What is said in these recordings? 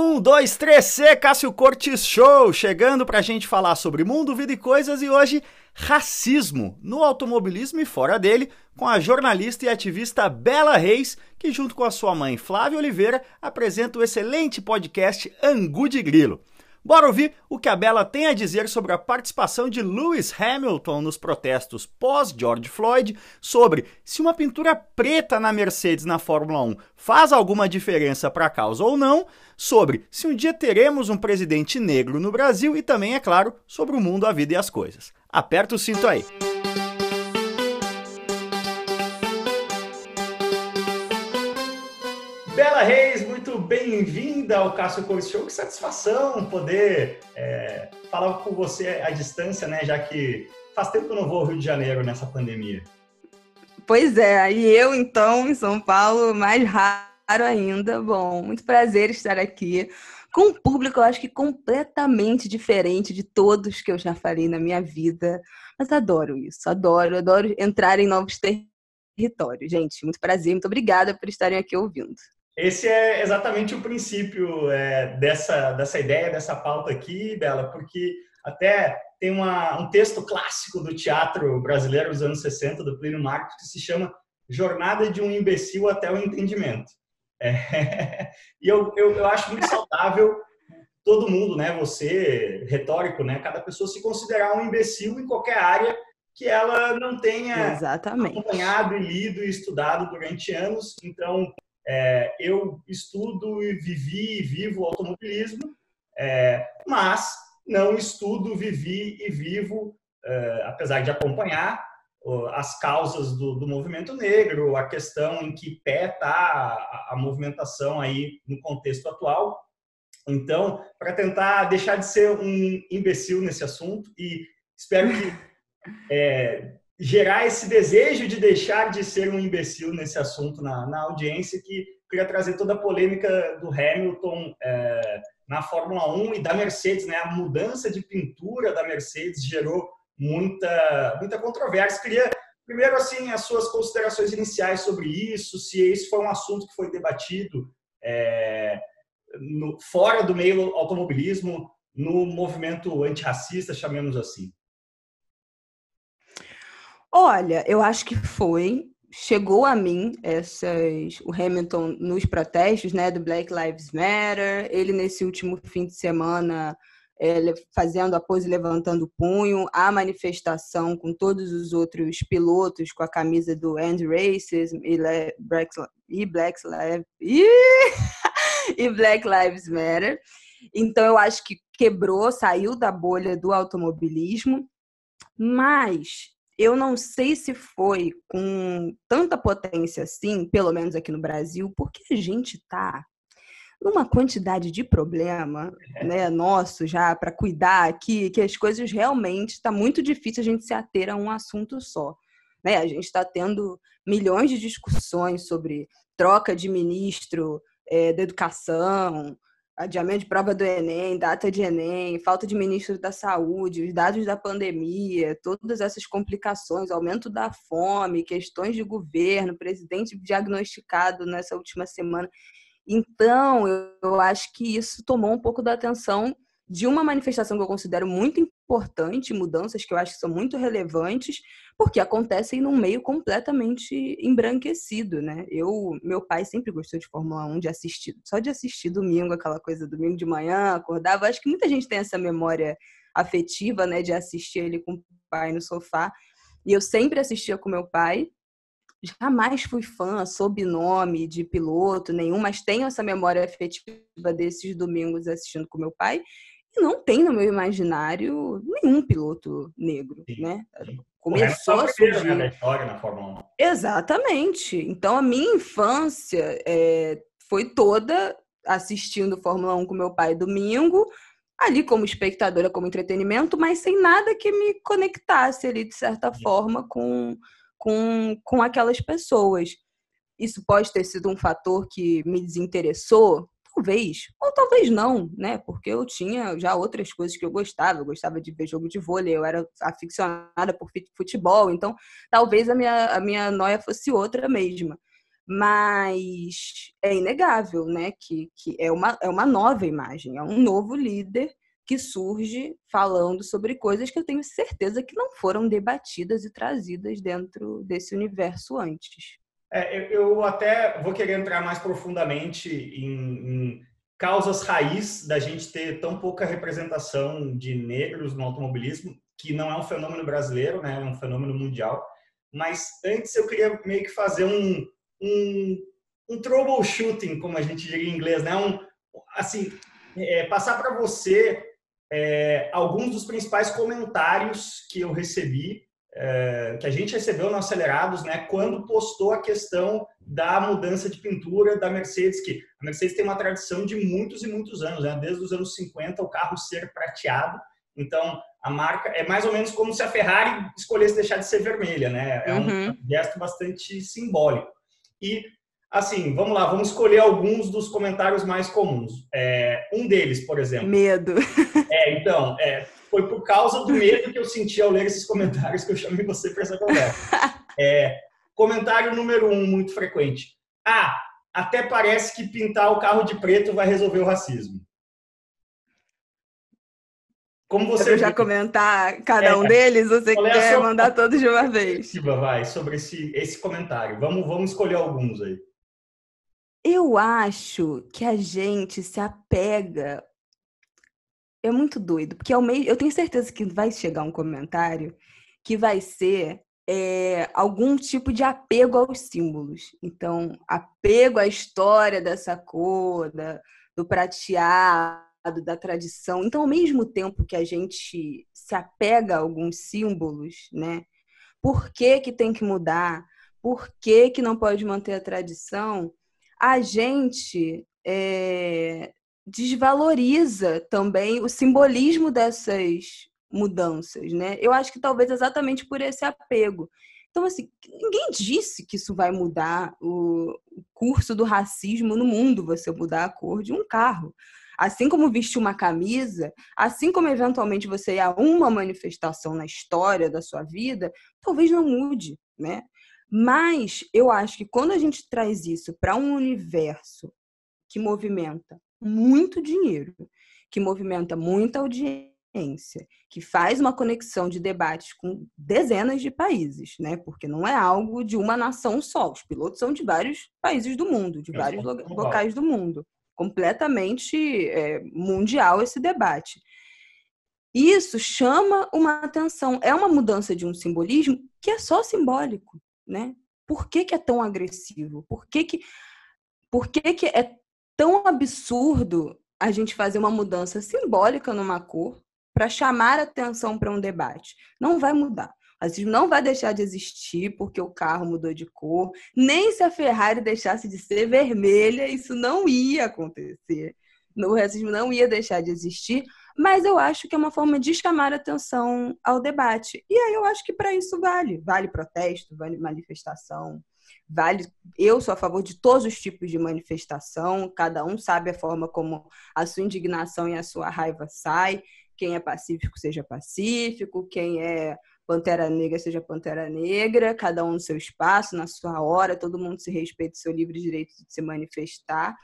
Um, dois, três, C, Cássio Cortes Show, chegando pra gente falar sobre mundo, vida e coisas e hoje racismo no automobilismo e fora dele, com a jornalista e ativista Bela Reis, que junto com a sua mãe Flávia Oliveira apresenta o excelente podcast Angu de Grilo. Bora ouvir o que a Bela tem a dizer sobre a participação de Lewis Hamilton nos protestos pós-George Floyd, sobre se uma pintura preta na Mercedes na Fórmula 1 faz alguma diferença para a causa ou não, sobre se um dia teremos um presidente negro no Brasil e também, é claro, sobre o mundo, a vida e as coisas. Aperta o cinto aí. Bela Reis, bem-vinda ao Cássio Cores Show. Que satisfação poder é, falar com você à distância, né? Já que faz tempo que eu não vou ao Rio de Janeiro nessa pandemia. Pois é, e eu então em São Paulo, mais raro ainda. Bom, muito prazer estar aqui com um público, eu acho que completamente diferente de todos que eu já falei na minha vida. Mas adoro isso, adoro, adoro entrar em novos territórios. Gente, muito prazer, muito obrigada por estarem aqui ouvindo. Esse é exatamente o princípio é, dessa, dessa ideia, dessa pauta aqui, Bela, porque até tem uma, um texto clássico do teatro brasileiro dos anos 60, do Plínio Marcos, que se chama Jornada de um Imbecil até o Entendimento. É, e eu, eu, eu acho muito saudável todo mundo, né, você, retórico, né, cada pessoa se considerar um imbecil em qualquer área que ela não tenha Exatamente. acompanhado e lido e estudado durante anos. Então, é, eu estudo e vivi e vivo automobilismo, é, mas não estudo, vivi e vivo, é, apesar de acompanhar as causas do, do, movimento negro, a questão em que pé está a, a, movimentação aí no contexto atual. Então, para tentar deixar de ser um imbecil nesse assunto e espero que é, gerar esse desejo de deixar de ser um imbecil nesse assunto na, na audiência, que queria trazer toda a polêmica do Hamilton é, na Fórmula 1 e da Mercedes, né? A mudança de pintura da Mercedes gerou muita, muita controvérsia. Queria, primeiro, assim, as suas considerações iniciais sobre isso, se esse foi um assunto que foi debatido é, no, fora do meio automobilismo, no movimento antirracista, chamemos assim. Olha, eu acho que foi. Chegou a mim essas, o Hamilton nos protestos né, do Black Lives Matter, ele nesse último fim de semana é, fazendo a pose levantando o punho, a manifestação com todos os outros pilotos com a camisa do End Racism e, Black, e, Black, e, e Black Lives Matter. Então eu acho que quebrou, saiu da bolha do automobilismo, mas eu não sei se foi com tanta potência assim, pelo menos aqui no Brasil, porque a gente tá numa quantidade de problema, é. né, nosso já para cuidar aqui, que as coisas realmente está muito difícil a gente se ater a um assunto só. Né? A gente está tendo milhões de discussões sobre troca de ministro é, da educação, adiamento de prova do Enem, data de Enem, falta de ministro da Saúde, os dados da pandemia, todas essas complicações, aumento da fome, questões de governo, presidente diagnosticado nessa última semana. Então, eu acho que isso tomou um pouco da atenção de uma manifestação que eu considero muito importante, mudanças que eu acho que são muito relevantes, porque acontecem num meio completamente embranquecido, né? Eu, meu pai sempre gostou de Fórmula 1, de assistir, só de assistir domingo, aquela coisa domingo de manhã, acordava. Acho que muita gente tem essa memória afetiva, né, de assistir ele com o pai no sofá. E eu sempre assistia com meu pai. Jamais fui fã, sob nome de piloto nenhum, mas tenho essa memória afetiva desses domingos assistindo com meu pai não tem no meu imaginário nenhum piloto negro, Sim. né? Começou a surgir. Né, história na Fórmula 1. Exatamente. Então a minha infância é, foi toda assistindo Fórmula 1 com meu pai domingo, ali como espectadora, como entretenimento, mas sem nada que me conectasse ali de certa Sim. forma com, com, com aquelas pessoas. Isso pode ter sido um fator que me desinteressou, Talvez, ou talvez não, né? Porque eu tinha já outras coisas que eu gostava. Eu gostava de ver jogo de vôlei, eu era aficionada por futebol, então talvez a minha, a minha noia fosse outra mesma. Mas é inegável, né, que, que é, uma, é uma nova imagem, é um novo líder que surge falando sobre coisas que eu tenho certeza que não foram debatidas e trazidas dentro desse universo antes. É, eu até vou querer entrar mais profundamente em, em, causas raiz da gente ter tão pouca representação de negros no automobilismo, que não é um fenômeno brasileiro, né, é um fenômeno mundial. Mas antes eu queria meio que fazer um, um, um troubleshooting, como a gente diria em inglês, né? Um, assim, é, passar para você é, alguns dos principais comentários que eu recebi, é, que a gente recebeu no Acelerados, né, quando postou a questão da mudança de pintura da Mercedes, que a Mercedes tem uma tradição de muitos e muitos anos, né, desde os anos 50 o carro ser prateado, então a marca é mais ou menos como se a Ferrari escolhesse deixar de ser vermelha, né, é um uhum. gesto bastante simbólico. E Assim, vamos lá, vamos escolher alguns dos comentários mais comuns. É, um deles, por exemplo. Medo. É, então, é, foi por causa do medo que eu senti ao ler esses comentários que eu chamei você para essa conversa. É, comentário número um, muito frequente. Ah, até parece que pintar o carro de preto vai resolver o racismo. Como você Quero já comentar cada é, um deles, você é quer sua... mandar todos de uma vez? Vai, sobre esse, esse comentário. Vamos, vamos escolher alguns aí. Eu acho que a gente se apega. É muito doido, porque ao meio... eu tenho certeza que vai chegar um comentário que vai ser é, algum tipo de apego aos símbolos. Então, apego à história dessa cor, da, do prateado, da tradição. Então, ao mesmo tempo que a gente se apega a alguns símbolos, né? Por que, que tem que mudar? Por que, que não pode manter a tradição? A gente é, desvaloriza também o simbolismo dessas mudanças, né? Eu acho que talvez exatamente por esse apego. Então, assim, ninguém disse que isso vai mudar o curso do racismo no mundo, você mudar a cor de um carro. Assim como vestir uma camisa, assim como eventualmente você ir a uma manifestação na história da sua vida, talvez não mude, né? Mas eu acho que quando a gente traz isso para um universo que movimenta muito dinheiro, que movimenta muita audiência, que faz uma conexão de debates com dezenas de países, né? Porque não é algo de uma nação só. Os pilotos são de vários países do mundo, de vários locais do mundo. Completamente é, mundial esse debate. Isso chama uma atenção. É uma mudança de um simbolismo que é só simbólico né? Por que, que é tão agressivo? Por que, que, por que, que é tão absurdo a gente fazer uma mudança simbólica numa cor para chamar atenção para um debate? Não vai mudar. O racismo não vai deixar de existir porque o carro mudou de cor, nem se a Ferrari deixasse de ser vermelha, isso não ia acontecer. O racismo não ia deixar de existir, mas eu acho que é uma forma de chamar atenção ao debate. E aí eu acho que para isso vale. Vale protesto, vale manifestação, vale. Eu sou a favor de todos os tipos de manifestação, cada um sabe a forma como a sua indignação e a sua raiva sai. Quem é pacífico, seja pacífico, quem é Pantera Negra, seja Pantera Negra, cada um no seu espaço, na sua hora, todo mundo se respeita seu livre direito de se manifestar.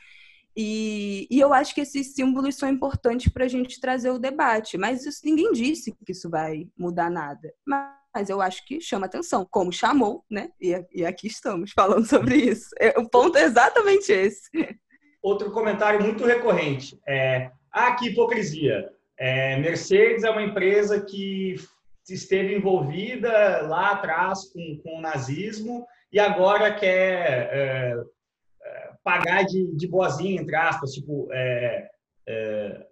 E, e eu acho que esses símbolos são importantes para a gente trazer o debate, mas isso, ninguém disse que isso vai mudar nada. Mas eu acho que chama atenção, como chamou, né? E, e aqui estamos falando sobre isso. É, o ponto é exatamente esse. Outro comentário muito recorrente é: ah, que hipocrisia. É, Mercedes é uma empresa que esteve envolvida lá atrás com, com o nazismo e agora quer é, pagar de, de boazinha, entre aspas, tipo, é, é,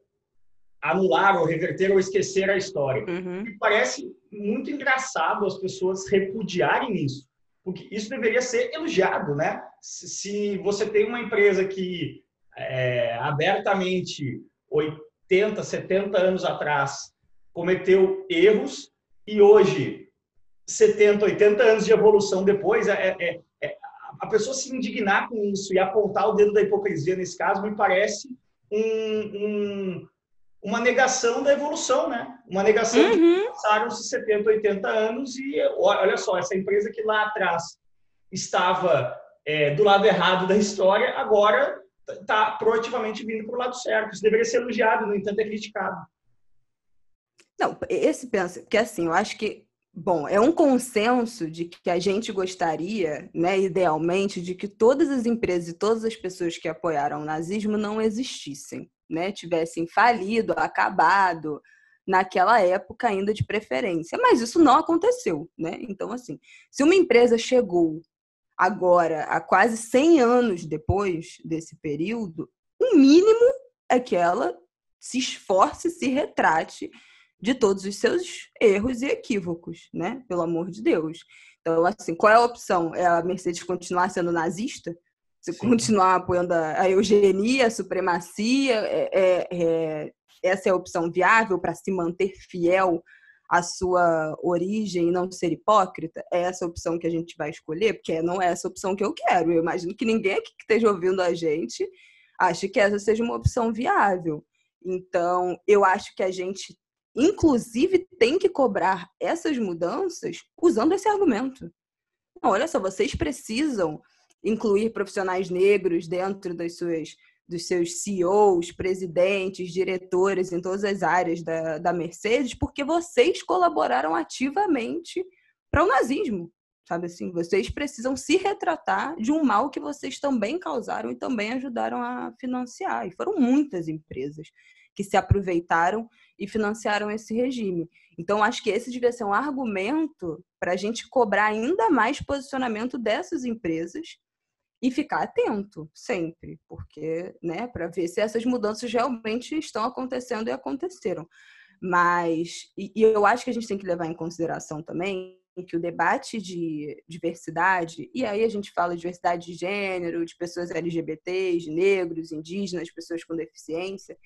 anular ou reverter ou esquecer a história. Uhum. E parece muito engraçado as pessoas repudiarem isso, porque isso deveria ser elogiado, né? Se você tem uma empresa que é, abertamente 80, 70 anos atrás cometeu erros e hoje 70, 80 anos de evolução depois, é, é, é a pessoa se indignar com isso e apontar o dedo da hipocrisia nesse caso me parece um, um, uma negação da evolução, né? Uma negação uhum. de que passaram-se 70, 80 anos e olha só, essa empresa que lá atrás estava é, do lado errado da história, agora está proativamente vindo para o lado certo. Isso deveria ser elogiado, no entanto, é criticado. Não, esse pensa que assim, eu acho que Bom, é um consenso de que a gente gostaria, né, idealmente, de que todas as empresas e todas as pessoas que apoiaram o nazismo não existissem, né, tivessem falido, acabado naquela época ainda de preferência. Mas isso não aconteceu, né? Então, assim, se uma empresa chegou agora, a quase 100 anos depois desse período, o mínimo é que ela se esforce, se retrate de todos os seus erros e equívocos, né? Pelo amor de Deus. Então, assim, qual é a opção? É a Mercedes continuar sendo nazista? Você continuar apoiando a eugenia, a supremacia? É, é, é, essa é a opção viável para se manter fiel à sua origem e não ser hipócrita? É essa a opção que a gente vai escolher? Porque não é essa a opção que eu quero. Eu imagino que ninguém aqui que esteja ouvindo a gente ache que essa seja uma opção viável. Então, eu acho que a gente inclusive, tem que cobrar essas mudanças usando esse argumento. Olha só, vocês precisam incluir profissionais negros dentro das suas, dos seus CEOs, presidentes, diretores em todas as áreas da, da Mercedes, porque vocês colaboraram ativamente para o nazismo. Sabe assim, vocês precisam se retratar de um mal que vocês também causaram e também ajudaram a financiar. E foram muitas empresas que se aproveitaram e financiaram esse regime. Então, acho que esse devia ser um argumento para a gente cobrar ainda mais posicionamento dessas empresas e ficar atento sempre, porque, né, para ver se essas mudanças realmente estão acontecendo e aconteceram. Mas, e, e eu acho que a gente tem que levar em consideração também que o debate de diversidade, e aí a gente fala de diversidade de gênero, de pessoas LGBTs, de negros, indígenas, pessoas com deficiência,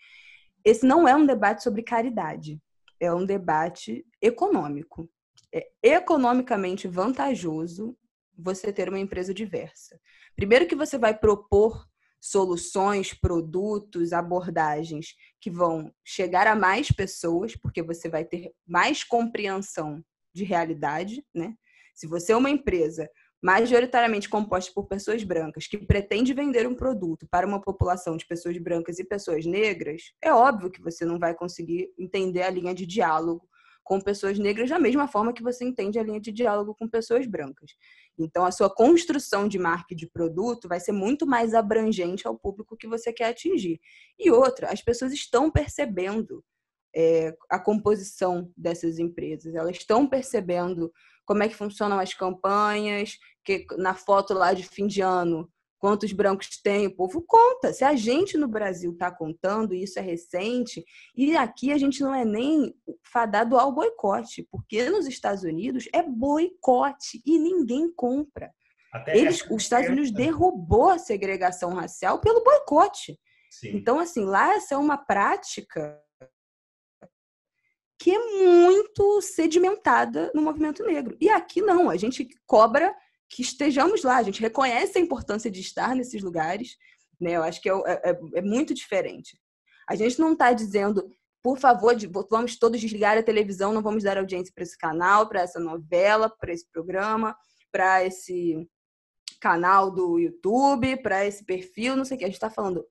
esse não é um debate sobre caridade, é um debate econômico. É economicamente vantajoso você ter uma empresa diversa. Primeiro que você vai propor soluções, produtos, abordagens que vão chegar a mais pessoas, porque você vai ter mais compreensão de realidade, né? Se você é uma empresa majoritariamente composta por pessoas brancas, que pretende vender um produto para uma população de pessoas brancas e pessoas negras, é óbvio que você não vai conseguir entender a linha de diálogo com pessoas negras da mesma forma que você entende a linha de diálogo com pessoas brancas. Então, a sua construção de marca e de produto vai ser muito mais abrangente ao público que você quer atingir. E outra, as pessoas estão percebendo é, a composição dessas empresas, elas estão percebendo como é que funcionam as campanhas, que na foto lá de fim de ano, quantos brancos tem, o povo conta. Se a gente no Brasil está contando, isso é recente, e aqui a gente não é nem fadado ao boicote, porque nos Estados Unidos é boicote e ninguém compra. Eles, os Estados Unidos derrubou a segregação racial pelo boicote. Sim. Então, assim, lá essa é uma prática que é muito sedimentada no movimento negro. E aqui não, a gente cobra que estejamos lá, a gente reconhece a importância de estar nesses lugares, né? Eu acho que é, é, é, é muito diferente. A gente não está dizendo, por favor, vamos todos desligar a televisão, não vamos dar audiência para esse canal, para essa novela, para esse programa, para esse canal do YouTube, para esse perfil, não sei o que. A gente está falando,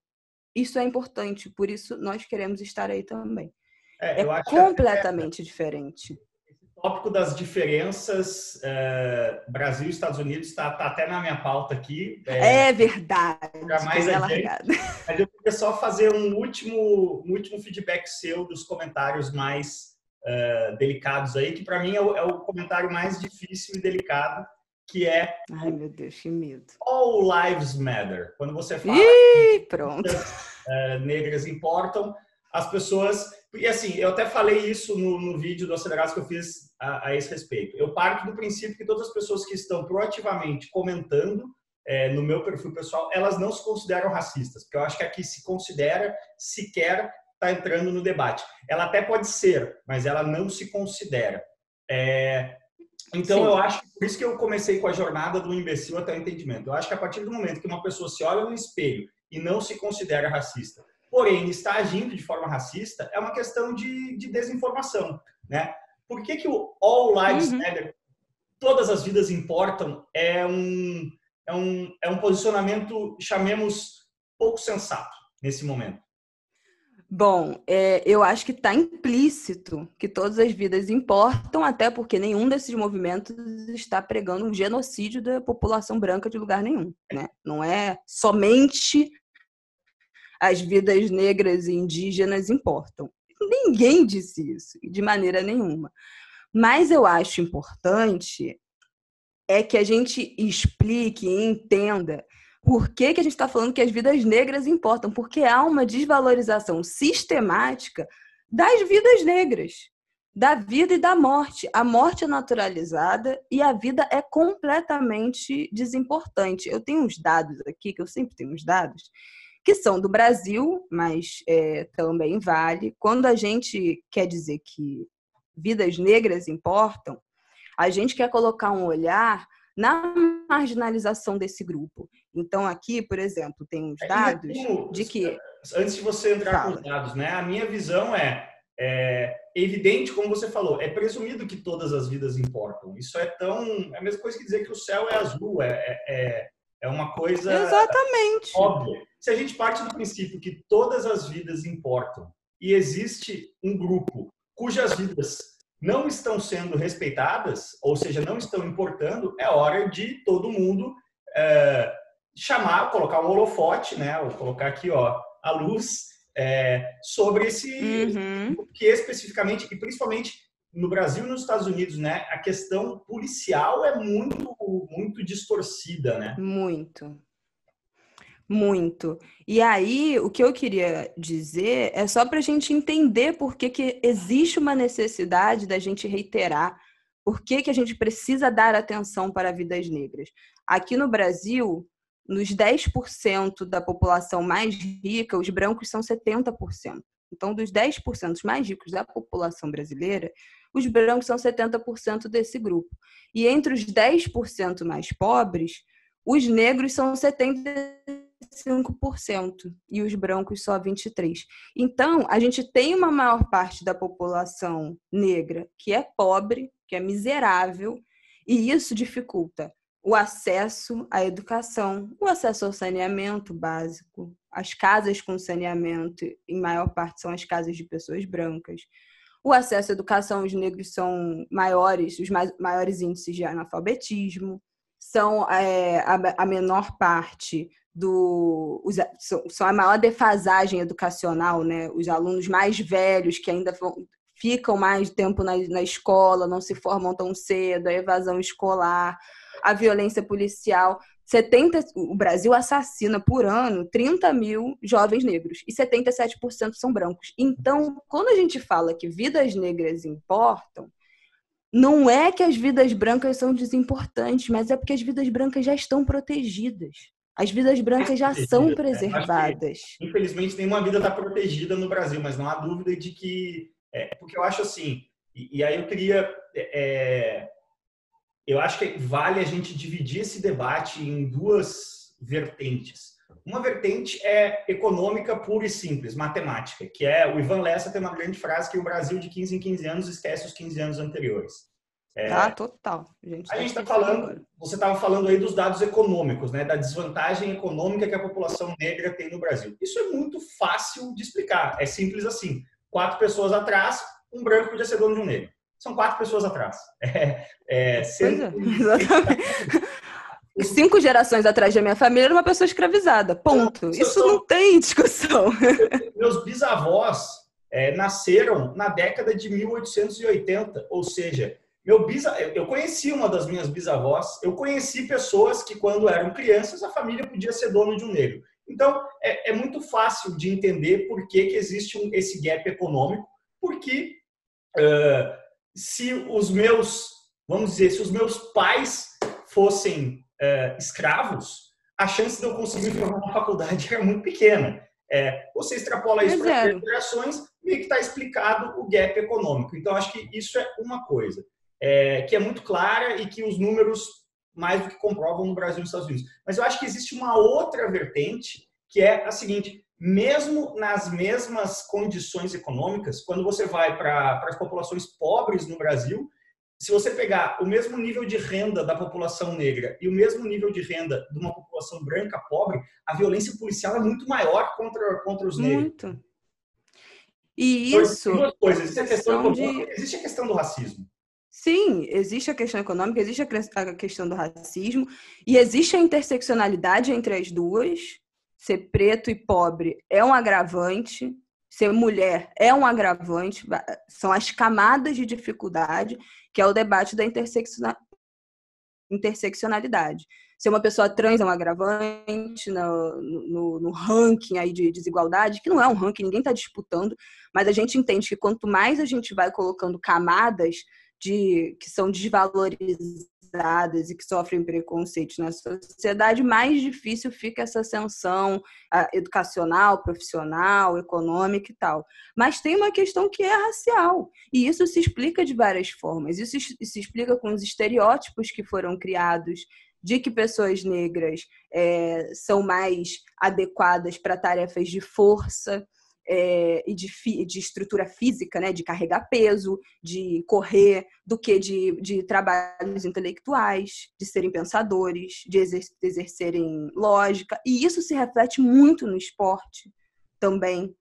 isso é importante, por isso nós queremos estar aí também. É, é completamente diferente. Esse tópico das diferenças é, Brasil e Estados Unidos está tá até na minha pauta aqui. É, é verdade. Mais é Mas eu queria só fazer um último, um último feedback seu dos comentários mais uh, delicados aí, que para mim é o, é o comentário mais difícil e delicado, que é. Ai, meu Deus, que medo. All Lives Matter. Quando você fala. Ih, pronto. Uh, negras importam, as pessoas. E assim, eu até falei isso no, no vídeo do Acelerados que eu fiz a, a, esse respeito. Eu parto do princípio que todas as pessoas que estão proativamente comentando é, no meu perfil pessoal, elas não se consideram racistas, porque eu acho que aqui se considera sequer está entrando no debate. Ela até pode ser, mas ela não se considera. É, então, Sim. eu acho que por isso que eu comecei com a jornada do imbecil até o entendimento. Eu acho que a partir do momento que uma pessoa se olha no espelho e não se considera racista, porém está agindo de forma racista, é uma questão de, de desinformação, né? Por que, que o All Lives uhum. Matter, todas as vidas importam, é um, é um, é um posicionamento, chamemos, pouco sensato nesse momento? Bom, é, eu acho que está implícito que todas as vidas importam, até porque nenhum desses movimentos está pregando um genocídio da população branca de lugar nenhum. Né? Não é somente as vidas negras e indígenas importam. Ninguém disse isso, de maneira nenhuma. Mas eu acho importante é que a gente explique e entenda por que, que a gente está falando que as vidas negras importam, porque há uma desvalorização sistemática das vidas negras, da vida e da morte. A morte é naturalizada e a vida é completamente desimportante. Eu tenho uns dados aqui, que eu sempre tenho uns dados, que são do Brasil, mas é, também vale. Quando a gente quer dizer que vidas negras importam, a gente quer colocar um olhar na marginalização desse grupo. Então, aqui, por exemplo, tem uns é, dados de que. Antes de você entrar Fala. com os dados, né? A minha visão é, é evidente, como você falou, é presumido que todas as vidas importam. Isso é tão. É a mesma coisa que dizer que o céu é azul. É, é, é uma coisa. Exatamente. Óbvia se a gente parte do princípio que todas as vidas importam e existe um grupo cujas vidas não estão sendo respeitadas, ou seja, não estão importando, é hora de todo mundo é, chamar, colocar um holofote, né? Ou colocar aqui, ó, a luz é, sobre esse uhum. que especificamente e principalmente no Brasil e nos Estados Unidos, né? A questão policial é muito muito distorcida, né? Muito. Muito. E aí, o que eu queria dizer é só para a gente entender por que, que existe uma necessidade da gente reiterar por que, que a gente precisa dar atenção para vidas negras. Aqui no Brasil, nos 10% da população mais rica, os brancos são 70%. Então, dos 10% mais ricos da população brasileira, os brancos são 70% desse grupo. E entre os 10% mais pobres, os negros são 70% 5% e os brancos só 23%. Então, a gente tem uma maior parte da população negra que é pobre, que é miserável, e isso dificulta o acesso à educação, o acesso ao saneamento básico. As casas com saneamento, em maior parte, são as casas de pessoas brancas. O acesso à educação, os negros são maiores, os maiores índices de analfabetismo, são é, a, a menor parte do são a maior defasagem educacional, né? Os alunos mais velhos que ainda ficam mais tempo na, na escola, não se formam tão cedo, a evasão escolar, a violência policial. 70, o Brasil assassina por ano 30 mil jovens negros e 77% são brancos. Então, quando a gente fala que vidas negras importam, não é que as vidas brancas são desimportantes, mas é porque as vidas brancas já estão protegidas. As vidas brancas já são né? preservadas. Que, infelizmente, nenhuma vida está protegida no Brasil, mas não há dúvida de que. É, porque eu acho assim, e, e aí eu queria. É, eu acho que vale a gente dividir esse debate em duas vertentes. Uma vertente é econômica pura e simples, matemática, que é o Ivan Lessa tem uma grande frase que o Brasil de 15 em 15 anos esquece os 15 anos anteriores. É, ah, total. A gente tá está falando, você estava falando aí dos dados econômicos, né, da desvantagem econômica que a população negra tem no Brasil. Isso é muito fácil de explicar. É simples assim. Quatro pessoas atrás, um branco podia ser dono de um negro. São quatro pessoas atrás. É, é, sendo... é. Cinco gerações atrás da minha família era uma pessoa escravizada. Ponto. Isso não tem discussão. Meus bisavós é, nasceram na década de 1880, ou seja, meu bisa, eu conheci uma das minhas bisavós, eu conheci pessoas que, quando eram crianças, a família podia ser dono de um negro. Então, é, é muito fácil de entender por que, que existe um, esse gap econômico, porque uh, se os meus, vamos dizer, se os meus pais fossem uh, escravos, a chance de eu conseguir formar uma faculdade era muito pequena. É, você extrapola isso para as gerações, meio que está explicado o gap econômico. Então, acho que isso é uma coisa é, que é muito clara e que os números mais do que comprovam no Brasil e nos Estados Unidos. Mas eu acho que existe uma outra vertente que é a seguinte: mesmo nas mesmas condições econômicas, quando você vai para as populações pobres no Brasil, se você pegar o mesmo nível de renda da população negra e o mesmo nível de renda de uma população branca pobre, a violência policial é muito maior contra, contra os negros. Muito. E então, isso. Duas coisas. Existe a, questão de... existe a questão do racismo. Sim, existe a questão econômica, existe a questão do racismo e existe a interseccionalidade entre as duas. Ser preto e pobre é um agravante, ser mulher é um agravante, são as camadas de dificuldade, que é o debate da interseccionalidade. Ser uma pessoa trans é um agravante no, no, no ranking aí de desigualdade, que não é um ranking, ninguém está disputando, mas a gente entende que quanto mais a gente vai colocando camadas de que são desvalorizadas e que sofrem preconceitos na sociedade, mais difícil fica essa ascensão uh, educacional, profissional, econômica e tal. Mas tem uma questão que é racial, e isso se explica de várias formas. Isso se explica com os estereótipos que foram criados de que pessoas negras é, são mais adequadas para tarefas de força, é, e de, de, estrutura física, né, de carregar peso, de correr, do que de, de trabalhos intelectuais, de serem pensadores, de, exer de exercerem lógica. E isso se reflete muito no esporte também.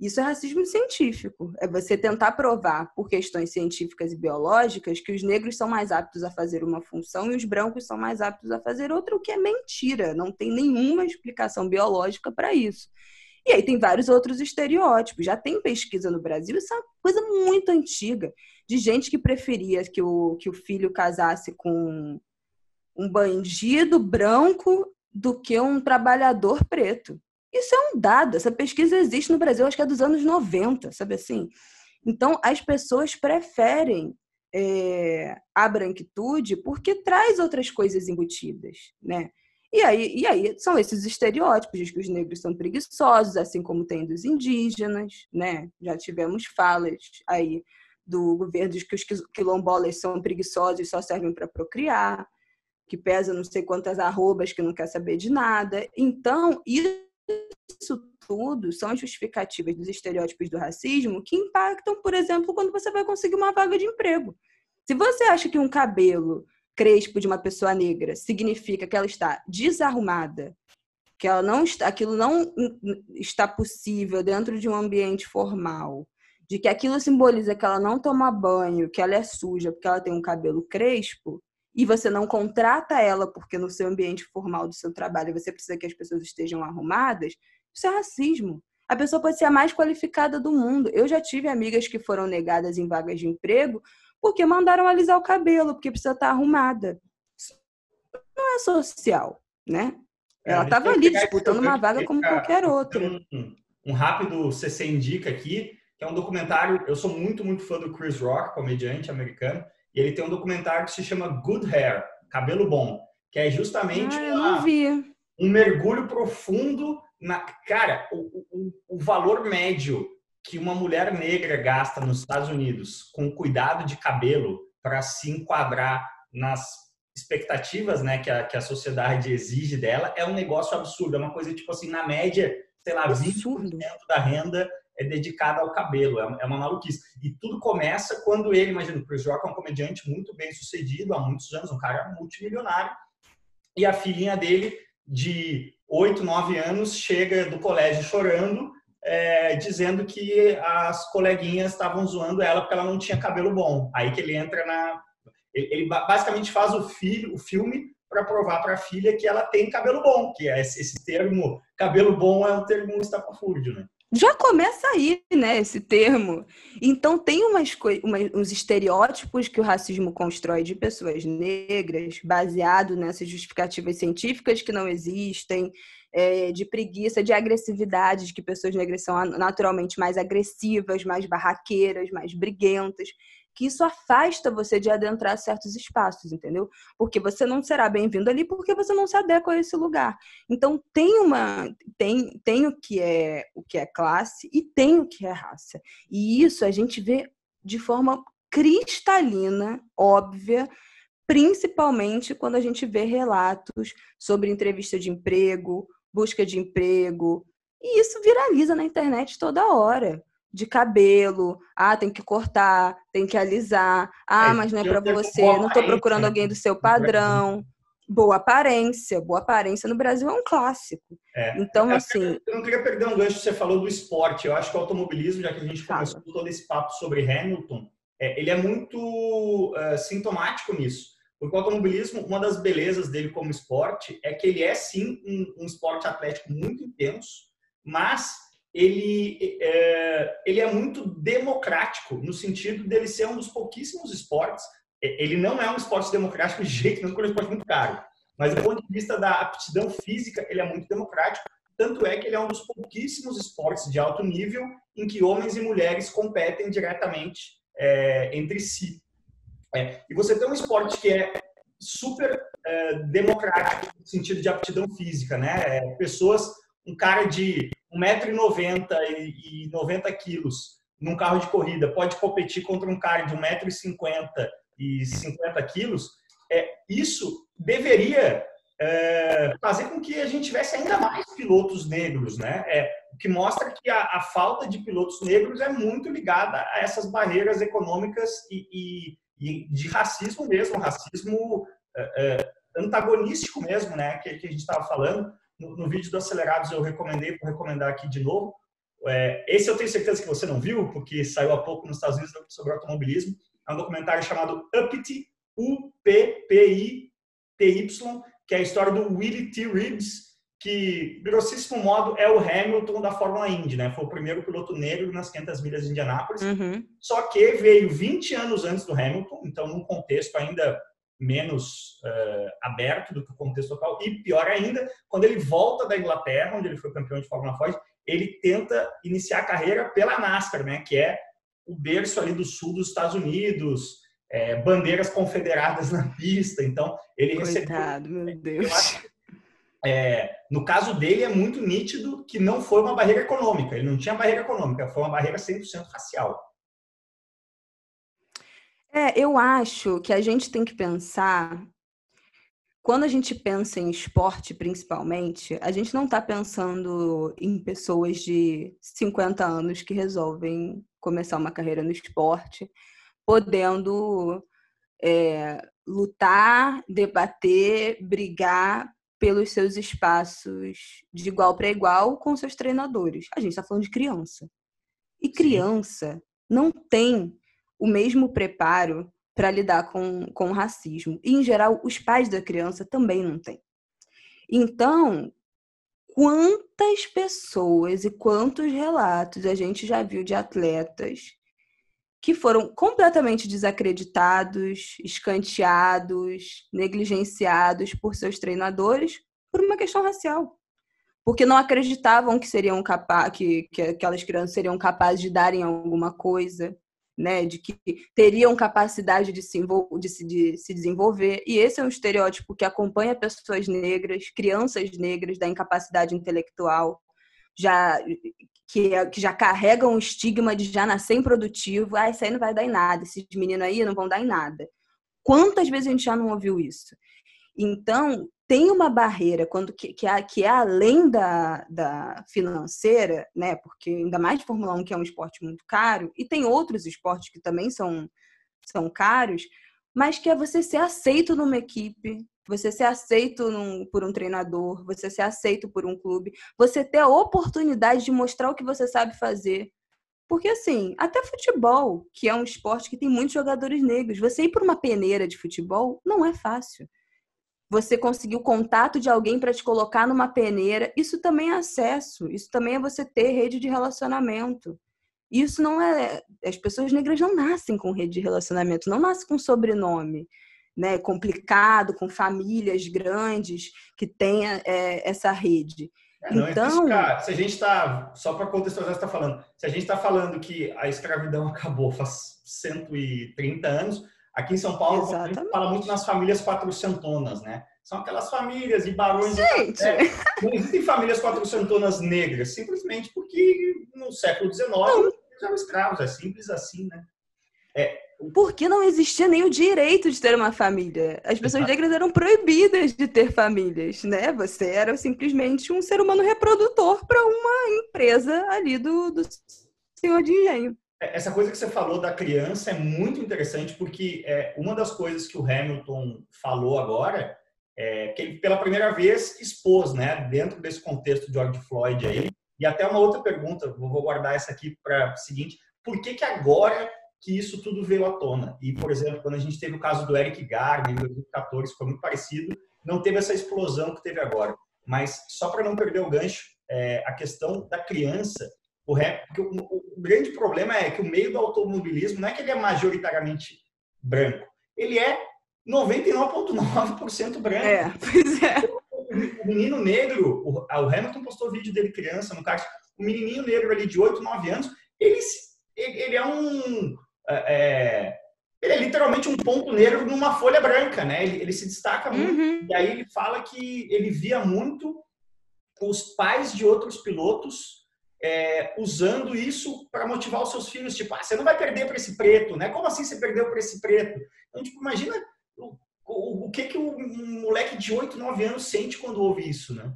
Isso é racismo científico. É você tentar provar, por questões científicas e biológicas, que os negros são mais aptos a fazer uma função e os brancos são mais aptos a fazer outra, o que é mentira. Não tem nenhuma explicação biológica para isso. E aí tem vários outros estereótipos. Já tem pesquisa no Brasil, isso é uma coisa muito antiga, de gente que preferia que o, que o filho casasse com um bandido branco do que um trabalhador preto. Isso é um dado, essa pesquisa existe no Brasil, acho que é dos anos 90, sabe assim? Então, as pessoas preferem é, a branquitude porque traz outras coisas embutidas, né? E aí, e aí são esses estereótipos de que os negros são preguiçosos, assim como tem dos indígenas, né? Já tivemos falas aí do governo de que os quilombolas são preguiçosos e só servem para procriar, que pesa não sei quantas arrobas, que não quer saber de nada. Então, isso tudo são justificativas dos estereótipos do racismo que impactam, por exemplo, quando você vai conseguir uma vaga de emprego. Se você acha que um cabelo crespo de uma pessoa negra significa que ela está desarrumada, que ela não está, aquilo não está possível dentro de um ambiente formal, de que aquilo simboliza que ela não toma banho, que ela é suja porque ela tem um cabelo crespo, e você não contrata ela porque no seu ambiente formal do seu trabalho você precisa que as pessoas estejam arrumadas, isso é racismo. A pessoa pode ser a mais qualificada do mundo. Eu já tive amigas que foram negadas em vagas de emprego porque mandaram alisar o cabelo, porque precisa estar arrumada. Isso não é social, né? É, Ela estava ali disputando uma vaga como qualquer outra. Um, um rápido CC Indica aqui, que é um documentário. Eu sou muito, muito fã do Chris Rock, comediante americano, e ele tem um documentário que se chama Good Hair Cabelo Bom que é justamente ah, uma, um mergulho profundo na. Cara, o, o, o valor médio que uma mulher negra gasta nos Estados Unidos com cuidado de cabelo para se enquadrar nas expectativas né, que, a, que a sociedade exige dela é um negócio absurdo. É uma coisa tipo assim, na média, sei lá, absurdo. 20% da renda é dedicada ao cabelo. É, é uma maluquice. E tudo começa quando ele, imagina, o Chris Rock é um comediante muito bem sucedido há muitos anos, um cara multimilionário. E a filhinha dele, de 8, 9 anos, chega do colégio chorando é, dizendo que as coleguinhas estavam zoando ela porque ela não tinha cabelo bom. Aí que ele entra na. Ele basicamente faz o, filho, o filme para provar para a filha que ela tem cabelo bom, que é esse, esse termo cabelo bom é um termo estapafúrdio, né? Já começa aí, né, esse termo. Então, tem umas, umas, uns estereótipos que o racismo constrói de pessoas negras, baseado nessas justificativas científicas que não existem, é, de preguiça, de agressividade, de que pessoas negras são naturalmente mais agressivas, mais barraqueiras, mais briguentas, que isso afasta você de adentrar certos espaços, entendeu? Porque você não será bem-vindo ali porque você não se adequa a esse lugar. Então tem uma tem, tem o que é o que é classe e tem o que é raça. E isso a gente vê de forma cristalina, óbvia, principalmente quando a gente vê relatos sobre entrevista de emprego, busca de emprego. E isso viraliza na internet toda hora. de cabelo. Ah, tem que cortar, tem que alisar. Ah, é, mas não é para você. Não estou procurando alguém do seu padrão. Boa aparência. Boa aparência no Brasil é um clássico. É. Então, assim. Eu não queria perder um gancho que você falou do esporte. Eu acho que o automobilismo, já que a gente começou todo esse papo sobre Hamilton, é, ele é muito uh, sintomático nisso. Porque o automobilismo, uma das belezas dele como esporte é que ele é sim um, um esporte atlético muito intenso, mas ele é, ele é muito democrático no sentido dele ser um dos pouquíssimos esportes. Ele não é um esporte democrático de jeito nenhum, porque é um esporte muito caro. Mas do ponto de vista da aptidão física, ele é muito democrático. Tanto é que ele é um dos pouquíssimos esportes de alto nível em que homens e mulheres competem diretamente é, entre si. É, e você tem um esporte que é super é, democrático no sentido de aptidão física, né? É, pessoas, um cara de 1,90m e, e 90 quilos num carro de corrida pode competir contra um cara de 1,50m e 50 quilos, é, isso deveria é, fazer com que a gente tivesse ainda mais pilotos negros, né? É, o que mostra que a, a, falta de pilotos negros é muito ligada a essas barreiras econômicas e, e e de racismo mesmo, racismo é, é, antagonístico mesmo, né, que, que a gente estava falando. No, no, vídeo do Acelerados eu recomendei, vou recomendar aqui de novo. É, esse eu tenho certeza que você não viu, porque saiu há pouco nos Estados Unidos sobre automobilismo. É um documentário chamado UPT, U-P-P-I-T-Y, que é a história do Willie T. Reeves, que, grossíssimo modo, é o Hamilton da Fórmula Indy, né? Foi o primeiro piloto negro nas 500 milhas de Indianápolis. Uhum. Só que veio 20 anos antes do Hamilton, então num contexto ainda menos uh, aberto do que o contexto local. E pior ainda, quando ele volta da Inglaterra, onde ele foi campeão de Fórmula Ford, ele tenta iniciar a carreira pela NASCAR, né? Que é o berço ali do sul dos Estados Unidos, é, bandeiras confederadas na pista. Então, ele Coitado, recebeu. Meu Deus é, no caso dele, é muito nítido que não foi uma barreira econômica. Ele não tinha barreira econômica, foi uma barreira 100% racial. É, eu acho que a gente tem que pensar. Quando a gente pensa em esporte, principalmente, a gente não está pensando em pessoas de 50 anos que resolvem começar uma carreira no esporte, podendo é, lutar, debater, brigar pelos seus espaços de igual para igual com seus treinadores. A gente está falando de criança. E criança Sim. não tem o mesmo preparo para lidar com, com o racismo. E, em geral, os pais da criança também não têm. Então, quantas pessoas e quantos relatos a gente já viu de atletas que foram completamente desacreditados, escanteados, negligenciados por seus treinadores por uma questão racial. Porque não acreditavam que seriam capazes, que, que aquelas crianças seriam capazes de darem alguma coisa, né? De que teriam capacidade de se, de se, de se desenvolver. E esse é um estereótipo que acompanha pessoas negras, crianças negras da incapacidade intelectual, já que, é, que já carregam o estigma de já nascer improdutivo. Ah, isso aí não vai dar em nada, esses meninos aí não vão dar em nada. Quantas vezes a gente já não ouviu isso? Então, tem uma barreira quando que, que, é, que é além da, da financeira, né? Porque ainda mais Fórmula 1, que é um esporte muito caro, e tem outros esportes que também são, são caros, mas que é você ser aceito numa equipe, você ser aceito num, por um treinador, você ser aceito por um clube, você ter a oportunidade de mostrar o que você sabe fazer. Porque, assim, até futebol, que é um esporte que tem muitos jogadores negros, você ir para uma peneira de futebol não é fácil. Você conseguir o contato de alguém para te colocar numa peneira, isso também é acesso, isso também é você ter rede de relacionamento. Isso não é. As pessoas negras não nascem com rede de relacionamento, não nascem com sobrenome né, complicado, com famílias grandes que tenha é, essa rede. É, não, então, se a gente está, só para contextualizar está falando, se a gente está falando que a escravidão acabou faz 130 anos, aqui em São Paulo Exatamente. a gente fala muito nas famílias quatrocentonas, né? São aquelas famílias e barões. Gente. De... É, não existem famílias quatrocentonas negras, simplesmente porque no século XIX eles eram escravos, é simples assim, né? É, porque não existia nem o direito de ter uma família. As pessoas negras eram proibidas de ter famílias, né? Você era simplesmente um ser humano reprodutor para uma empresa ali do, do senhor de engenho. É, essa coisa que você falou da criança é muito interessante porque é, uma das coisas que o Hamilton falou agora é que ele pela primeira vez expôs, né, dentro desse contexto de George Floyd aí. E até uma outra pergunta, vou guardar essa aqui para o seguinte: por que que agora que isso tudo veio à tona? E por exemplo, quando a gente teve o caso do Eric Garner em 2014, foi muito parecido, não teve essa explosão que teve agora. Mas só para não perder o gancho, é, a questão da criança o rap, porque o, o, grande problema é que o meio do automobilismo não é que ele é majoritariamente branco, ele é 99,9% branco. É, pois é. O, menino negro, o, o Hamilton postou vídeo dele criança no kart, o menininho negro ali de 8, 9 anos, ele, ele é um... É, é, ele é literalmente um ponto negro numa folha branca, né? Ele, ele se destaca muito. Uhum. E aí ele fala que ele via muito os pais de outros pilotos é, usando isso para motivar os seus filhos, tipo, ah, você não vai perder para esse preto, né? Como assim você perdeu para esse preto? Então, tipo, imagina o, o, o, que que um moleque de 8, 9 anos sente quando ouve isso, né?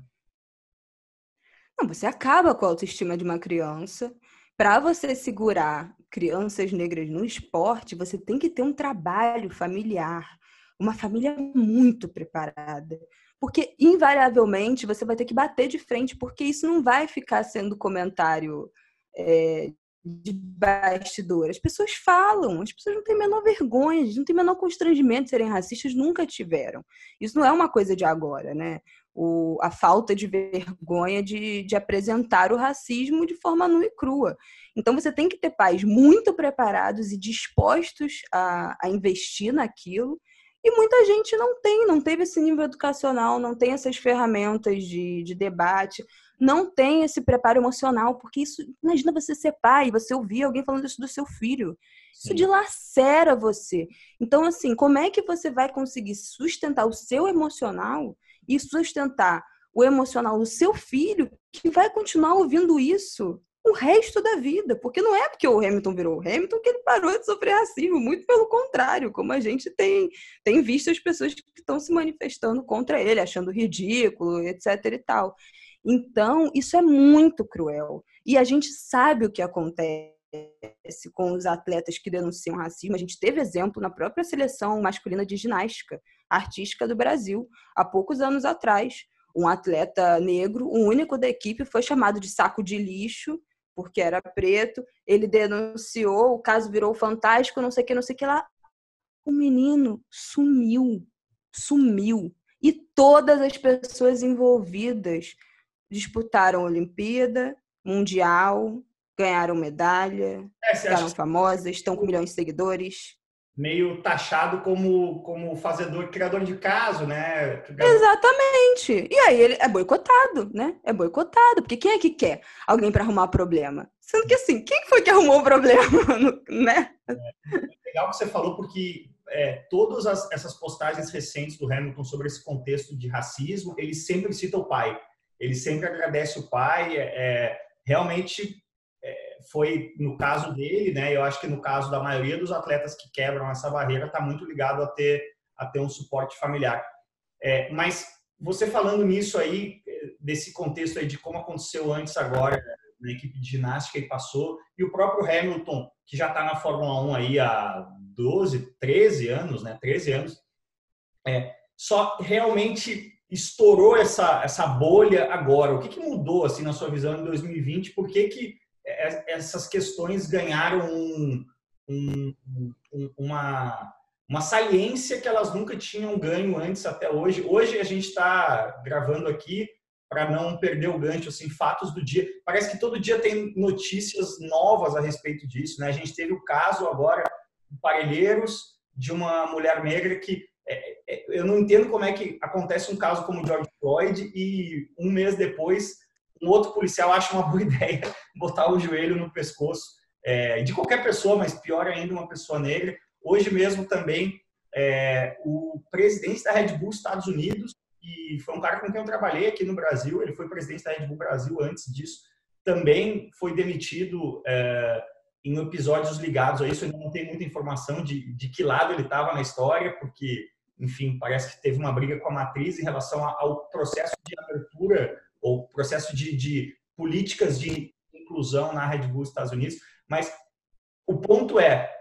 Não, você acaba com a autoestima de uma criança. Para você segurar crianças negras no esporte, você tem que ter um trabalho familiar, uma família muito preparada. Porque, invariavelmente, você vai ter que bater de frente, porque isso não vai ficar sendo comentário é, de bastidor. As pessoas falam, as pessoas não têm a menor vergonha, não têm o menor constrangimento de serem racistas, nunca tiveram. Isso não é uma coisa de agora, né? O, a falta de vergonha de, de apresentar o racismo de forma nua e crua. Então, você tem que ter pais muito preparados e dispostos a, a investir naquilo e muita gente não tem, não teve esse nível educacional, não tem essas ferramentas de, de debate, não tem esse preparo emocional, porque isso, imagina você ser pai, você ouvir alguém falando isso do seu filho. Isso Sim. dilacera você. Então, assim, como é que você vai conseguir sustentar o seu emocional e sustentar o emocional do seu filho que vai continuar ouvindo isso o resto da vida. Porque não é porque o Hamilton virou o Hamilton que ele parou de sofrer racismo, muito pelo contrário, como a gente tem, tem visto as pessoas que estão se manifestando contra ele, achando ridículo, etc e tal. Então, isso é muito cruel. E a gente sabe o que acontece com os atletas que denunciam racismo. A gente teve exemplo na própria seleção masculina de ginástica artística do Brasil, há poucos anos atrás. Um atleta negro, o único da equipe, foi chamado de saco de lixo porque era preto, ele denunciou, o caso virou fantástico, não sei o que, não sei o que lá. O menino sumiu, sumiu. E todas as pessoas envolvidas disputaram Olimpíada, Mundial, ganharam medalha, é, ficaram famosas, estão com milhões de seguidores meio taxado como, como fazedor, criador de caso, né? Exatamente. E aí ele é boicotado, né? É boicotado, porque quem é que quer alguém para arrumar problema? Sendo que assim, quem foi que arrumou o problema, né? É, legal que você falou, porque é, todas as, essas postagens recentes do Hamilton sobre esse contexto de racismo, ele sempre cita o pai. Ele sempre agradece o pai. É, é realmente foi no caso dele, né? Eu acho que no caso da maioria dos atletas que quebram essa barreira está muito ligado a ter a ter um suporte familiar. É, mas você falando nisso aí desse contexto aí de como aconteceu antes agora na equipe de ginástica e passou e o próprio Hamilton que já está na Fórmula 1 aí há 12, 13 anos, né? 13 anos. É, só realmente estourou essa, essa bolha agora? O que, que mudou assim na sua visão em 2020? Por que, que é, essas questões ganharam um, um, um, uma, uma saliência que elas nunca tinham ganho antes até hoje. Hoje a gente está gravando aqui para não perder o gancho, assim, fatos do dia. Parece que todo dia tem notícias novas a respeito disso, né? A gente teve o caso agora do Parelheiros, de uma mulher negra que é, é, eu não entendo como é que acontece um caso como o George Floyd e um mês depois um outro policial acha uma boa ideia botar o joelho no pescoço é, de qualquer pessoa, mas pior ainda uma pessoa negra. Hoje mesmo também é, o presidente da Red Bull Estados Unidos, e foi um cara com quem eu trabalhei aqui no Brasil, ele foi presidente da Red Bull Brasil antes disso, também foi demitido é, em episódios ligados a isso. Eu não tenho muita informação de, de que lado ele estava na história, porque, enfim, parece que teve uma briga com a matriz em relação ao processo de abertura processo de, de políticas de inclusão na Red Bull Estados Unidos. Mas o ponto é,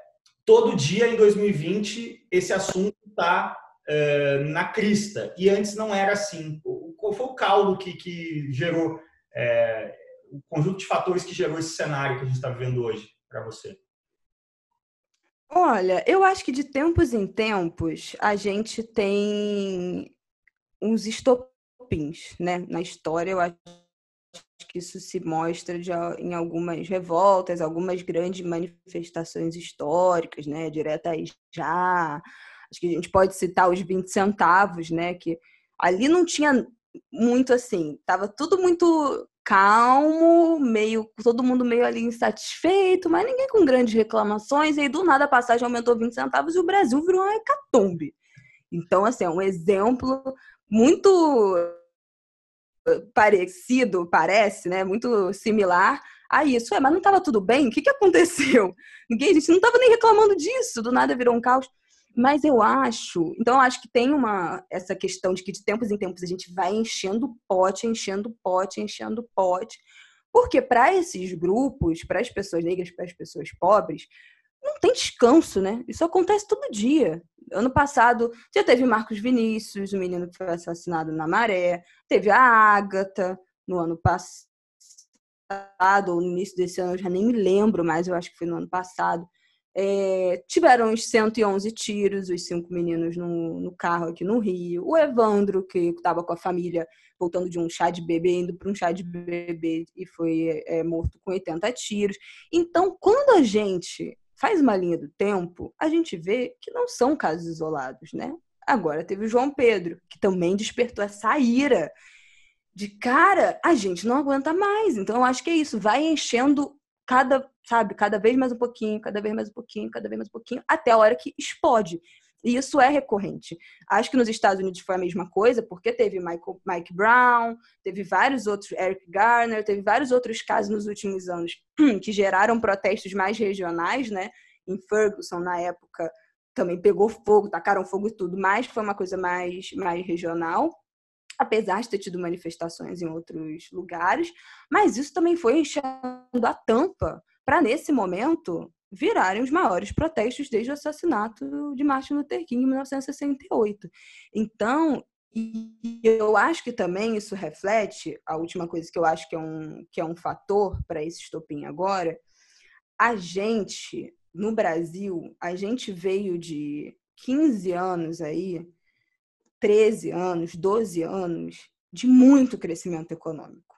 todo dia em 2020 esse assunto está é, na crista e antes não era assim. Qual foi o caldo que, que gerou é, o conjunto de fatores que gerou esse cenário que a gente está vivendo hoje para você? Olha, eu acho que de tempos em tempos a gente tem uns estopins, né? Na história, eu acho que isso se mostra em algumas revoltas, algumas grandes manifestações históricas, né? Direta aí já. Acho que a gente pode citar os 20 centavos, né? Que ali não tinha muito assim, tava tudo muito calmo, meio todo mundo meio ali insatisfeito, mas ninguém com grandes reclamações. E aí, do nada, a passagem aumentou 20 centavos e o Brasil virou uma hecatombe. Então, assim, é um exemplo muito parecido, parece, né? Muito similar a isso. É, mas não estava tudo bem? O que, que aconteceu? Ninguém, a gente não estava nem reclamando disso, do nada virou um caos. Mas eu acho, então eu acho que tem uma essa questão de que de tempos em tempos a gente vai enchendo pote, enchendo pote, enchendo pote. Porque para esses grupos, para as pessoas negras, para as pessoas pobres, não tem descanso, né? Isso acontece todo dia. Ano passado já teve Marcos Vinícius, o menino que foi assassinado na Maré, teve a Ágata no ano passado, ou no início desse ano, eu já nem me lembro mais, eu acho que foi no ano passado. É, tiveram os 111 tiros, os cinco meninos no, no carro aqui no Rio. O Evandro, que estava com a família voltando de um chá de bebê, indo para um chá de bebê e foi é, morto com 80 tiros. Então, quando a gente faz uma linha do tempo, a gente vê que não são casos isolados, né? Agora teve o João Pedro, que também despertou essa ira de cara, a gente não aguenta mais. Então, eu acho que é isso, vai enchendo cada, sabe, cada vez mais um pouquinho, cada vez mais um pouquinho, cada vez mais um pouquinho, até a hora que explode. E isso é recorrente. Acho que nos Estados Unidos foi a mesma coisa, porque teve Michael, Mike Brown, teve vários outros, Eric Garner, teve vários outros casos nos últimos anos que geraram protestos mais regionais, né? Em Ferguson, na época, também pegou fogo, tacaram fogo e tudo, mas foi uma coisa mais, mais regional apesar de ter tido manifestações em outros lugares, mas isso também foi enchendo a tampa para, nesse momento, virarem os maiores protestos desde o assassinato de Martin Luther King em 1968. Então, eu acho que também isso reflete, a última coisa que eu acho que é um, que é um fator para esse estopim agora, a gente, no Brasil, a gente veio de 15 anos aí 13 anos, 12 anos de muito crescimento econômico.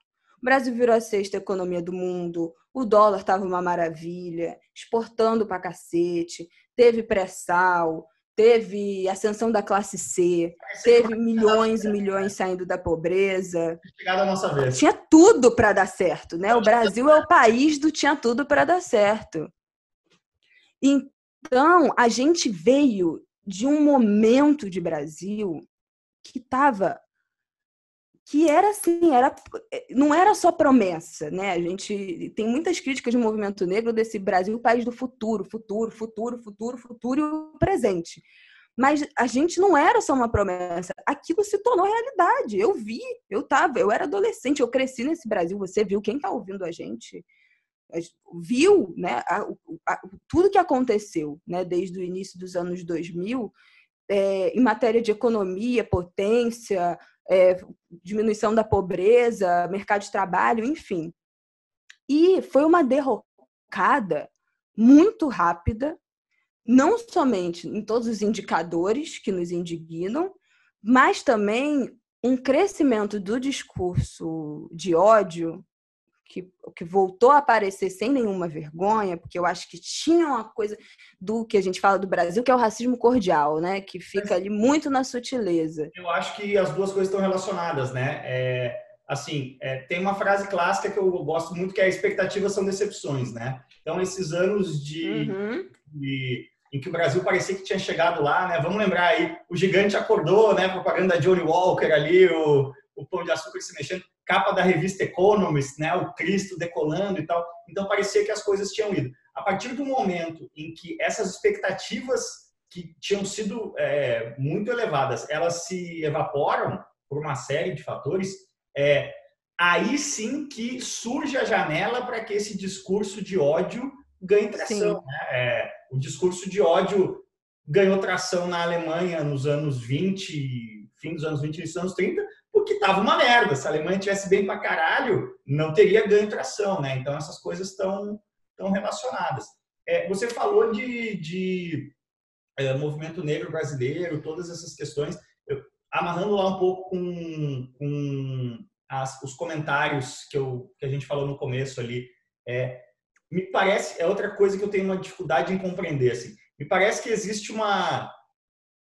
O Brasil virou a sexta economia do mundo, o dólar estava uma maravilha, exportando para cacete, teve pré-sal, teve ascensão da classe C, teve milhões e milhões saindo da pobreza. Tinha tudo para dar certo, né? O Brasil é o país do tinha tudo para dar certo. Então, a gente veio de um momento de Brasil que estava que era assim, era, não era só promessa, né? A gente tem muitas críticas do movimento negro desse Brasil, país do futuro, futuro, futuro, futuro, futuro e o presente. Mas a gente não era só uma promessa, aquilo se tornou realidade. Eu vi, eu tava, eu era adolescente, eu cresci nesse Brasil, você viu, quem está ouvindo a gente viu, né, a, a, tudo que aconteceu, né, desde o início dos anos 2000, é, em matéria de economia, potência, é, diminuição da pobreza, mercado de trabalho, enfim. E foi uma derrocada muito rápida, não somente em todos os indicadores que nos indignam, mas também um crescimento do discurso de ódio que, que voltou a aparecer sem nenhuma vergonha, porque eu acho que tinha uma coisa do que a gente fala do Brasil, que é o racismo cordial, né? Que fica ali muito na sutileza. Eu acho que as duas coisas estão relacionadas, né? É, assim, é, tem uma frase clássica que eu gosto muito, que é expectativas são decepções, né? Então, esses anos de, uhum. de em que o Brasil parecia que tinha chegado lá, né? Vamos lembrar aí, o gigante acordou, né? Propaganda da Johnny Walker ali, o, o pão de açúcar se mexendo capa da revista Economist, né, o Cristo decolando e tal. Então parecia que as coisas tinham ido. A partir do momento em que essas expectativas que tinham sido é, muito elevadas, elas se evaporam por uma série de fatores, é, aí sim que surge a janela para que esse discurso de ódio ganhe tração. Né? É, o discurso de ódio ganhou tração na Alemanha nos anos 20, fim dos anos 20 e anos 30, porque tava uma merda. Se a Alemanha tivesse bem pra caralho, não teria ganho tração, né? Então essas coisas estão tão relacionadas. É, você falou de, de é, movimento negro brasileiro, todas essas questões, eu, amarrando lá um pouco com, com as, os comentários que, eu, que a gente falou no começo ali, é, me parece, é outra coisa que eu tenho uma dificuldade em compreender, assim, me parece que existe uma,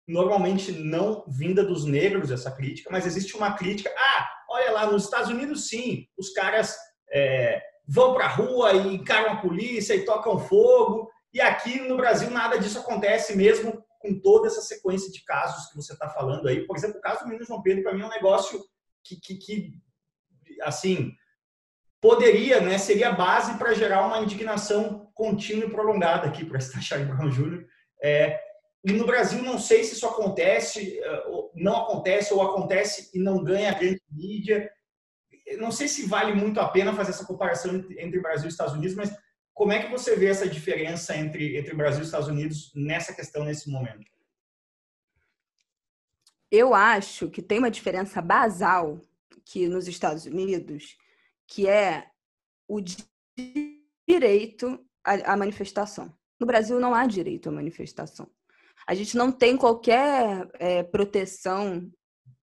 normalmente não vinda dos negros essa crítica, mas existe uma crítica, ah, olha lá, nos Estados Unidos sim, os caras é, vão para a rua e encaram a polícia e tocam fogo, e aqui no Brasil nada disso acontece mesmo com toda essa sequência de casos que você está falando aí. Por exemplo, o caso do menino João Pedro, para mim, é um negócio que, que, que assim, poderia, né, seria base para gerar uma indignação contínua e prolongada aqui para esta Charlie Brown Jr. É, e no Brasil, não sei se isso acontece, é, não acontece ou acontece e não ganha grande mídia. Não sei se vale muito a pena fazer essa comparação entre Brasil e Estados Unidos, mas como é que você vê essa diferença entre, entre Brasil e Estados Unidos nessa questão, nesse momento? Eu acho que tem uma diferença basal que nos Estados Unidos, que é o direito à manifestação. No Brasil não há direito à manifestação. A gente não tem qualquer é, proteção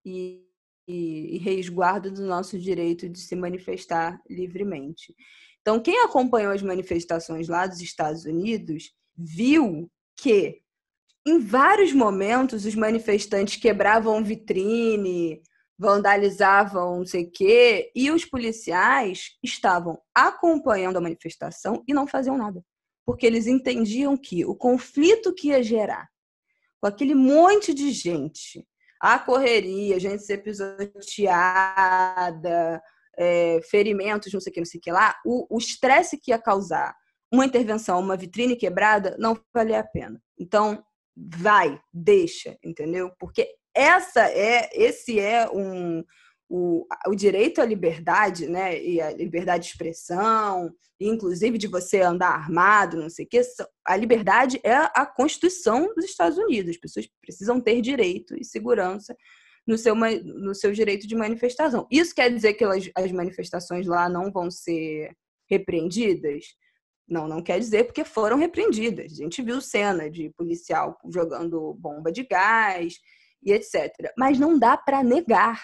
e, e, e resguardo do nosso direito de se manifestar livremente. Então, quem acompanhou as manifestações lá dos Estados Unidos viu que, em vários momentos, os manifestantes quebravam vitrine, vandalizavam não sei o quê, e os policiais estavam acompanhando a manifestação e não faziam nada. Porque eles entendiam que o conflito que ia gerar com aquele monte de gente, a correria, gente ser pisoteada, é, ferimentos, não sei o que, não sei o que lá, o estresse que ia causar uma intervenção, uma vitrine quebrada, não valia a pena. Então, vai, deixa, entendeu? Porque essa é, esse é um, o, o direito à liberdade, né, e a liberdade de expressão, inclusive de você andar armado, não sei o que, a liberdade é a Constituição dos Estados Unidos. As pessoas precisam ter direito e segurança no seu, no seu direito de manifestação. Isso quer dizer que elas, as manifestações lá não vão ser repreendidas? Não, não quer dizer porque foram repreendidas. A gente viu cena de policial jogando bomba de gás e etc. Mas não dá para negar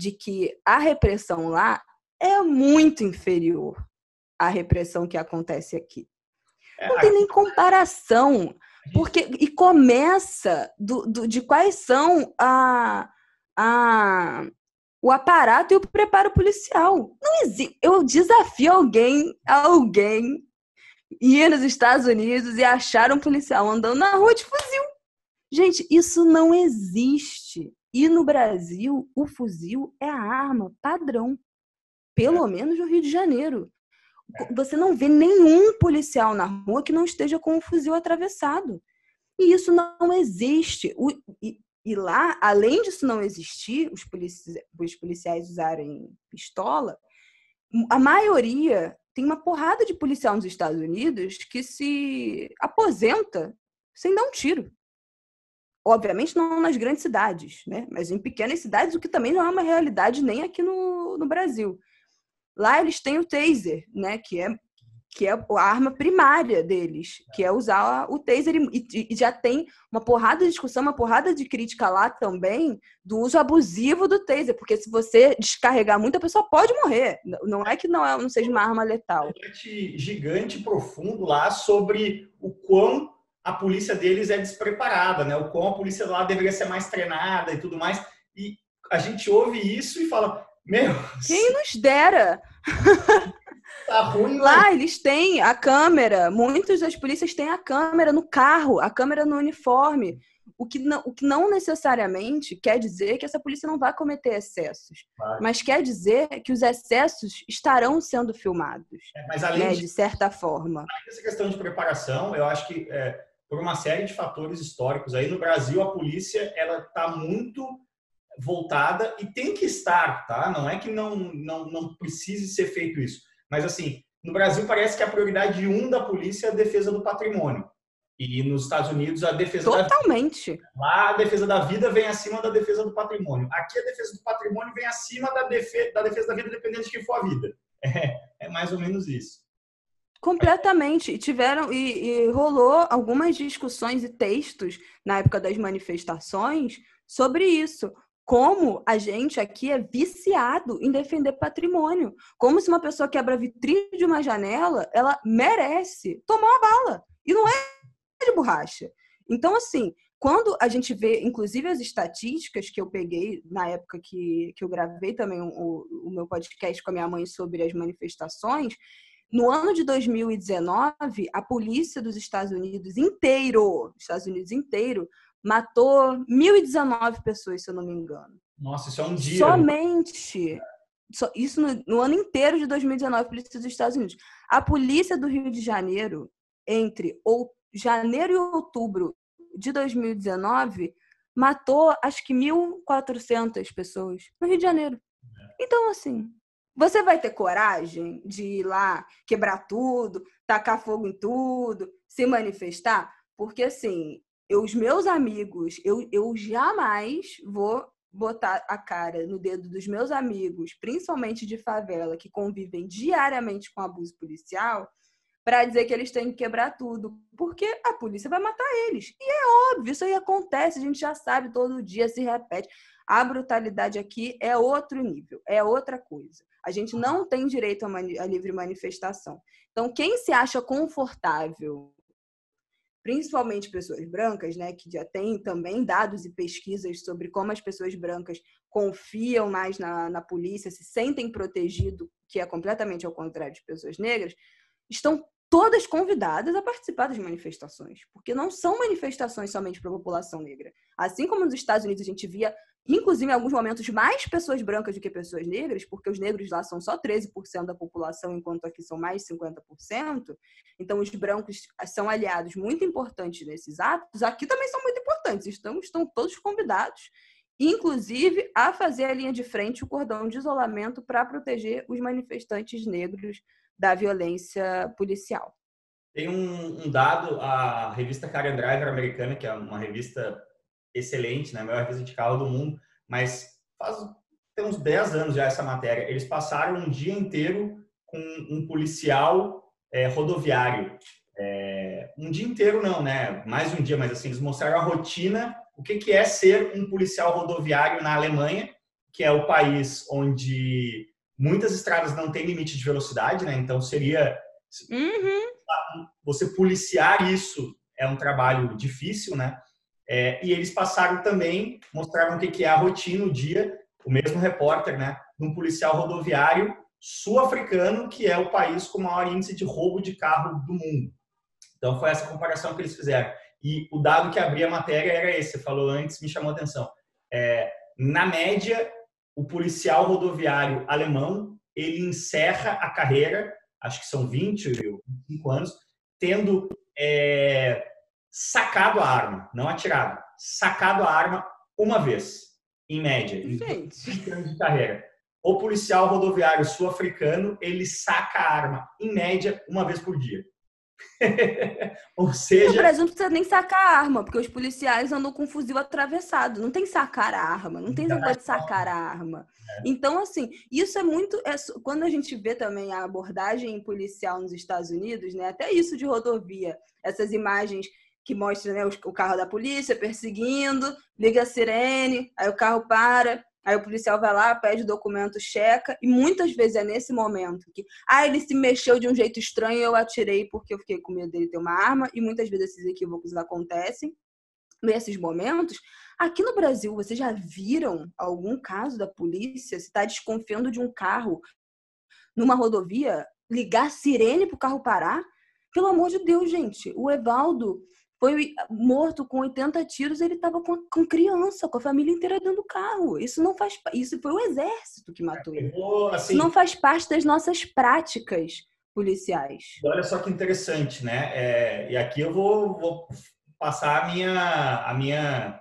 de que a repressão lá é muito inferior à repressão que acontece aqui. É, não tem nem comparação. Porque, e começa do, do, de quais são a, a, o aparato e o preparo policial. Não existe. Eu desafio alguém, alguém, ir nos Estados Unidos e achar um policial andando na rua de fuzil. Gente, isso não existe. E no Brasil, o fuzil é a arma padrão. Pelo é. menos no Rio de Janeiro. É. Você não vê nenhum policial na rua que não esteja com o fuzil atravessado. E isso não existe. O, e, e, lá, além disso não existir, os, polici os policiais usarem pistola, a maioria tem uma porrada de policial nos Estados Unidos que se aposenta sem dar um tiro. Obviamente não nas grandes cidades, né? mas em pequenas cidades, o que também não é uma realidade nem aqui no, no Brasil. Lá eles têm o taser, né? que, é, que é a arma primária deles, que é usar o taser. E, e já tem uma porrada de discussão, uma porrada de crítica lá também do uso abusivo do taser, porque se você descarregar muito, a pessoa pode morrer. Não é que não, é, não seja uma arma letal. Um gigante profundo lá sobre o quão a polícia deles é despreparada, né? O quão a polícia lá deveria ser mais treinada e tudo mais. E a gente ouve isso e fala, meu... Quem nos dera! Tá ruim, né? Lá eles têm a câmera, muitas das polícias têm a câmera no carro, a câmera no uniforme. O que, não, o que não necessariamente quer dizer que essa polícia não vai cometer excessos, vai. mas quer dizer que os excessos estarão sendo filmados, é, mas além né, de, de, certa forma. Essa questão de preparação, eu acho que é, por uma série de fatores históricos. Aí no Brasil a polícia ela está muito voltada e tem que estar, tá? Não é que não, não, não precise ser feito isso, mas assim no Brasil parece que a prioridade um da polícia é a defesa do patrimônio. E nos Estados Unidos a defesa Totalmente. da vida. Lá a defesa da vida vem acima da defesa do patrimônio. Aqui a defesa do patrimônio vem acima da, defe da defesa da vida, dependendo de quem for a vida. É, é mais ou menos isso. Completamente. E tiveram e, e, rolou algumas discussões e textos na época das manifestações sobre isso. Como a gente aqui é viciado em defender patrimônio. Como se uma pessoa quebra vitrine de uma janela, ela merece tomar uma bala. E não é de borracha. Então, assim, quando a gente vê, inclusive as estatísticas que eu peguei na época que, que eu gravei também o, o meu podcast com a minha mãe sobre as manifestações, no ano de 2019, a polícia dos Estados Unidos inteiro, Estados Unidos inteiro, matou 1.019 pessoas, se eu não me engano. Nossa, isso é um dia. Somente. Isso no, no ano inteiro de 2019, a polícia dos Estados Unidos. A polícia do Rio de Janeiro, entre ou, janeiro e outubro de 2019, matou acho que 1.400 pessoas no Rio de Janeiro. É. Então, assim, você vai ter coragem de ir lá, quebrar tudo, tacar fogo em tudo, se manifestar? Porque, assim, eu, os meus amigos, eu, eu jamais vou botar a cara no dedo dos meus amigos, principalmente de favela, que convivem diariamente com abuso policial, para dizer que eles têm que quebrar tudo, porque a polícia vai matar eles. E é óbvio, isso aí acontece, a gente já sabe, todo dia se repete. A brutalidade aqui é outro nível, é outra coisa. A gente não tem direito a livre manifestação. Então, quem se acha confortável, principalmente pessoas brancas, né, que já tem também dados e pesquisas sobre como as pessoas brancas confiam mais na, na polícia, se sentem protegidos, que é completamente ao contrário de pessoas negras, estão todas convidadas a participar das manifestações, porque não são manifestações somente para a população negra. Assim como nos Estados Unidos a gente via inclusive em alguns momentos mais pessoas brancas do que pessoas negras, porque os negros lá são só 13% da população, enquanto aqui são mais 50%. Então, os brancos são aliados muito importantes nesses atos. Aqui também são muito importantes, estão, estão todos convidados, inclusive, a fazer a linha de frente, o cordão de isolamento, para proteger os manifestantes negros da violência policial. Tem um, um dado, a revista Car Driver americana, que é uma revista excelente, né? Maior revista de carro do mundo, mas faz tem uns 10 anos já essa matéria. Eles passaram um dia inteiro com um policial é, rodoviário. É, um dia inteiro não, né? Mais um dia, mas assim, eles mostraram a rotina, o que, que é ser um policial rodoviário na Alemanha, que é o país onde muitas estradas não têm limite de velocidade, né? Então seria uhum. você policiar isso é um trabalho difícil, né? É, e eles passaram também, mostraram o que é a rotina, o dia, o mesmo repórter, né, um policial rodoviário sul-africano, que é o país com o maior índice de roubo de carro do mundo. Então, foi essa comparação que eles fizeram. E o dado que abria a matéria era esse, você falou antes, me chamou a atenção. É, na média, o policial rodoviário alemão, ele encerra a carreira, acho que são 20, 25 anos, tendo é, sacado a arma, não atirado, sacado a arma uma vez, em média, em de carreira. O policial rodoviário sul-africano, ele saca a arma, em média, uma vez por dia. Ou seja. No Brasil não precisa nem sacar a arma, porque os policiais andam com o fuzil atravessado. Não tem sacar a arma, não tem negócio de sacar a arma. É. Então, assim, isso é muito. É, quando a gente vê também a abordagem policial nos Estados Unidos, né? Até isso de rodovia, essas imagens que mostra né, o carro da polícia perseguindo, liga a sirene, aí o carro para, aí o policial vai lá, pede o documento, checa, e muitas vezes é nesse momento que, ah, ele se mexeu de um jeito estranho, eu atirei porque eu fiquei com medo dele ter uma arma, e muitas vezes esses equívocos acontecem. Nesses momentos, aqui no Brasil, vocês já viram algum caso da polícia se está desconfiando de um carro numa rodovia, ligar a sirene para o carro parar? Pelo amor de Deus, gente, o Evaldo foi morto com 80 tiros, ele estava com, com criança, com a família inteira dentro do carro. Isso não faz isso foi o exército que matou ele. Assim, isso não faz parte das nossas práticas policiais. Olha só que interessante, né? É, e aqui eu vou, vou, passar a minha a minha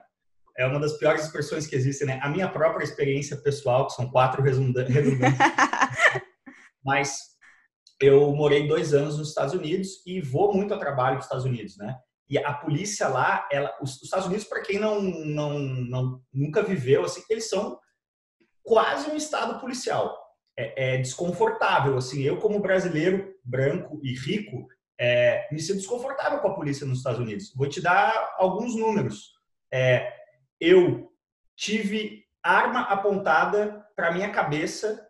é uma das piores expressões que existem, né? A minha própria experiência pessoal, que são quatro redundantes. Mas eu morei dois anos nos Estados Unidos e vou muito a trabalho nos Estados Unidos, né? E a polícia lá, ela, os, Estados Unidos, para quem não, não, não, nunca viveu, assim, eles são quase um estado policial. É, é desconfortável, assim. Eu como brasileiro branco e rico, é, me sinto desconfortável com a polícia nos Estados Unidos. Vou te dar alguns números. É, eu tive arma apontada para minha cabeça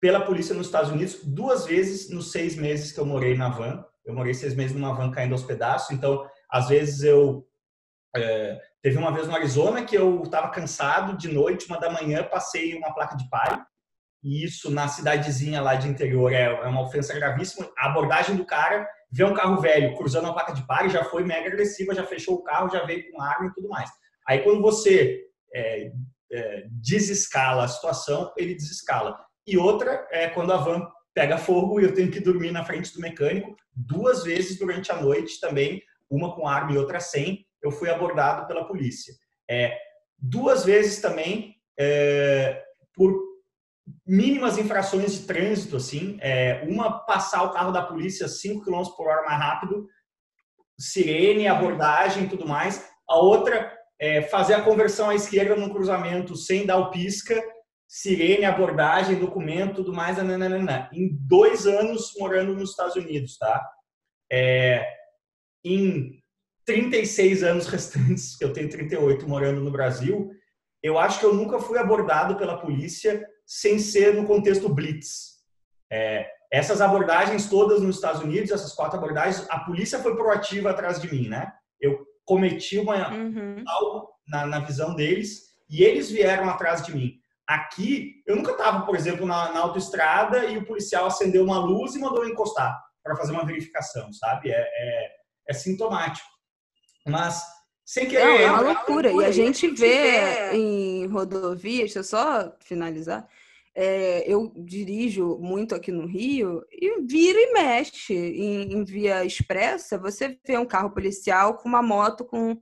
pela polícia nos Estados Unidos duas vezes nos seis meses que eu morei na van. Eu morei seis meses numa van caindo aos pedaços, então às vezes eu é, teve uma vez no Arizona que eu estava cansado de noite, uma da manhã, passei uma placa de pai e isso na cidadezinha lá de interior é, é uma ofensa gravíssima. A abordagem do cara vê um carro velho cruzando uma placa de pare, já foi mega agressiva, já fechou o carro, já veio com arma e tudo mais. Aí quando você é, é, desescala a situação, ele desescala. E outra é quando a van pega fogo e eu tenho que dormir na frente do mecânico duas vezes durante a noite também, uma com arma e outra sem, eu fui abordado pela polícia. É, duas vezes também é, por mínimas infrações de trânsito, assim, é, uma passar o carro da polícia 5 km por hora mais rápido, sirene, abordagem e tudo mais. A outra é fazer a conversão à esquerda no cruzamento sem dar o pisca, sirene, abordagem, documento, tudo mais, nananana. em dois anos morando nos Estados Unidos, tá? É, em 36 anos restantes, que eu tenho 38 morando no Brasil, eu acho que eu nunca fui abordado pela polícia sem ser no contexto blitz. É, essas abordagens todas nos Estados Unidos, essas quatro abordagens, a polícia foi proativa atrás de mim, né? Eu cometi uma, uhum. algo na, na, visão deles e eles vieram atrás de mim. Aqui, eu nunca estava, por exemplo, na, na, autoestrada e o policial acendeu uma luz e mandou encostar para fazer uma verificação, sabe? É, é, é sintomático. Mas sem querer. Não, é uma loucura. É uma loucura. E a gente vê em rodovias, deixa eu só finalizar, é, eu dirijo muito aqui no Rio e vira e mexe em, em, via expressa. Você vê um carro policial com uma moto com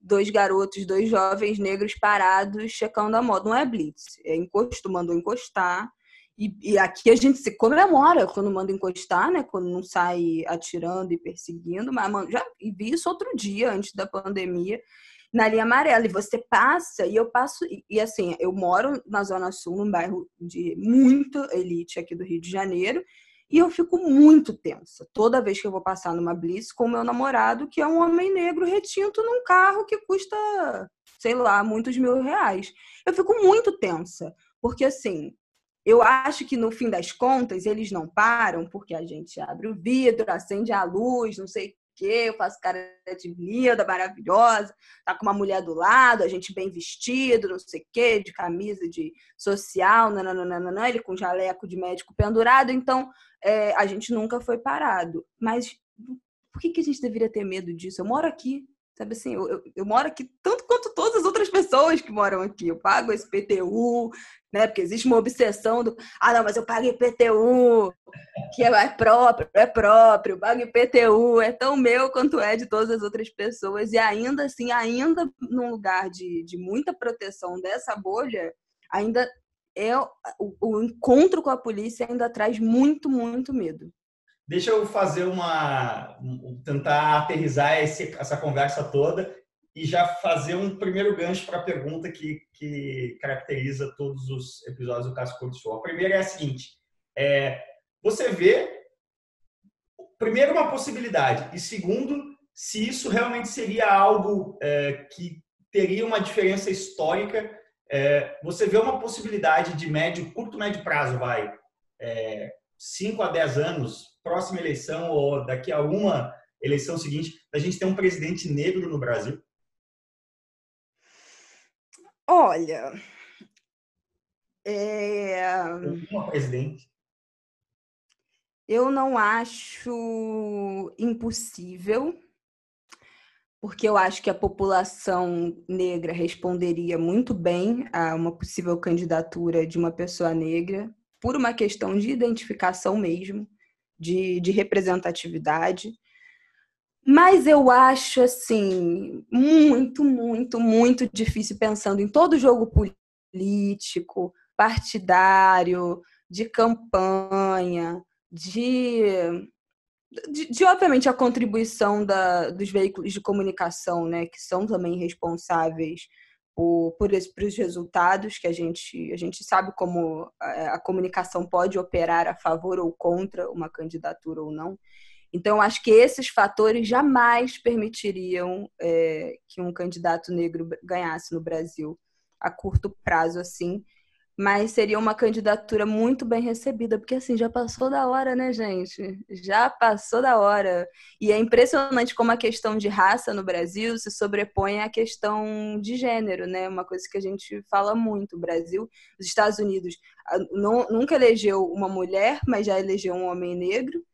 dois garotos, dois jovens negros parados checando a moto. Não é blitz, é encosto, mandou encostar. E, e, aqui a gente se comemora quando manda encostar, né? Quando não sai atirando e perseguindo. Mas mano, já vi isso outro dia, antes da pandemia na linha amarela. E você passa, e eu passo. E, e, assim, eu moro na Zona Sul, num bairro de muita elite aqui do Rio de Janeiro. E eu fico muito tensa toda vez que eu vou passar numa Blitz com meu namorado, que é um homem negro retinto num carro que custa, sei lá, muitos mil reais. Eu fico muito tensa, porque assim, eu acho que no fim das contas eles não param porque a gente abre o vidro, acende a luz, não sei quê, eu faço cara de linda, maravilhosa, tá com uma mulher do lado, a gente bem vestido, não sei o quê, de camisa de social, nananana, ele com jaleco de médico pendurado, então é, a gente nunca foi parado. Mas por que, que a gente deveria ter medo disso? Eu moro aqui, Sabe assim, eu, eu, eu, moro aqui tanto quanto todas as outras pessoas que moram aqui. Eu pago esse PTU, né? Porque existe uma obsessão do. Ah, não, mas eu pago IPTU, que é, é próprio, é próprio, pago IPTU, é tão meu quanto é de todas as outras pessoas. E ainda assim, ainda num lugar de, de muita proteção dessa bolha, ainda é o, o encontro com a polícia ainda traz muito, muito medo. Deixa eu fazer uma. tentar aterrizar esse, essa conversa toda e já fazer um primeiro gancho para a pergunta que, que caracteriza todos os episódios do Caso Curto Show. A primeira é a seguinte: é, você vê, primeiro, uma possibilidade, e segundo, se isso realmente seria algo é, que teria uma diferença histórica. É, você vê uma possibilidade de médio, curto, médio prazo, vai, 5 é, a 10 anos, próxima eleição ou daqui a uma eleição seguinte, a gente ter um presidente negro no Brasil? Olha, é... uma presidente. Eu não acho impossível, porque eu acho que a população negra responderia muito bem a uma possível candidatura de uma pessoa negra, por uma questão de identificação mesmo de, de representatividade. Mas eu acho, assim, muito, muito, muito difícil pensando em todo jogo político, partidário, de campanha, de, de, de, obviamente, a contribuição da, dos veículos de comunicação, né, que são também responsáveis por, por, por os resultados que a gente, a gente sabe como a, a comunicação pode operar a favor ou contra uma candidatura ou não. Então, acho que esses fatores jamais permitiriam é, que um candidato negro ganhasse no Brasil a curto prazo, assim. Mas seria uma candidatura muito bem recebida, porque assim, já passou da hora, né, gente? Já passou da hora. E é impressionante como a questão de raça no Brasil se sobrepõe à questão de gênero, né? Uma coisa que a gente fala muito. O Brasil, os Estados Unidos nunca elegeu uma mulher, mas já elegeu um homem negro.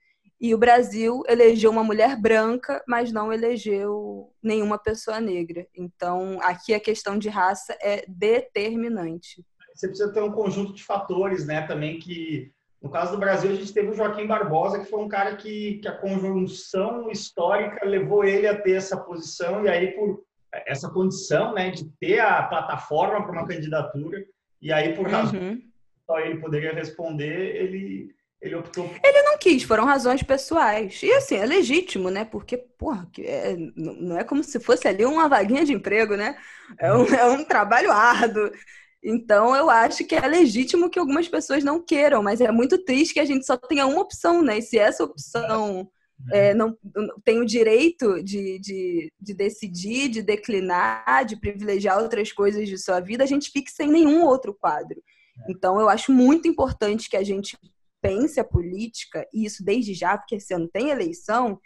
E o Brasil elegeu uma mulher branca, mas não elegeu nenhuma pessoa negra. Então, aqui a questão de raça é determinante. Você precisa ter um conjunto de fatores, né, também que no caso do Brasil, a gente teve o Joaquim Barbosa, que foi um cara que, que a conjunção histórica levou ele a ter essa posição, e aí, por essa condição né, de ter a plataforma para uma candidatura, e aí, por razão uhum. só ele poderia responder, ele, ele optou. Ele não quis, foram razões pessoais. E assim, é legítimo, né? Porque, porra, é, não é como se fosse ali uma vaguinha de emprego, né? É um, é um trabalho árduo. Então, eu acho que é legítimo que algumas pessoas não queiram, mas é muito triste que a gente só tenha uma opção, né? E se essa opção é, não, não tem o direito de, de, de decidir, de declinar, de privilegiar outras coisas de sua vida, a gente fique sem nenhum outro quadro. Então, eu acho muito importante que a gente pense a política, e isso desde já, porque esse ano tem eleição,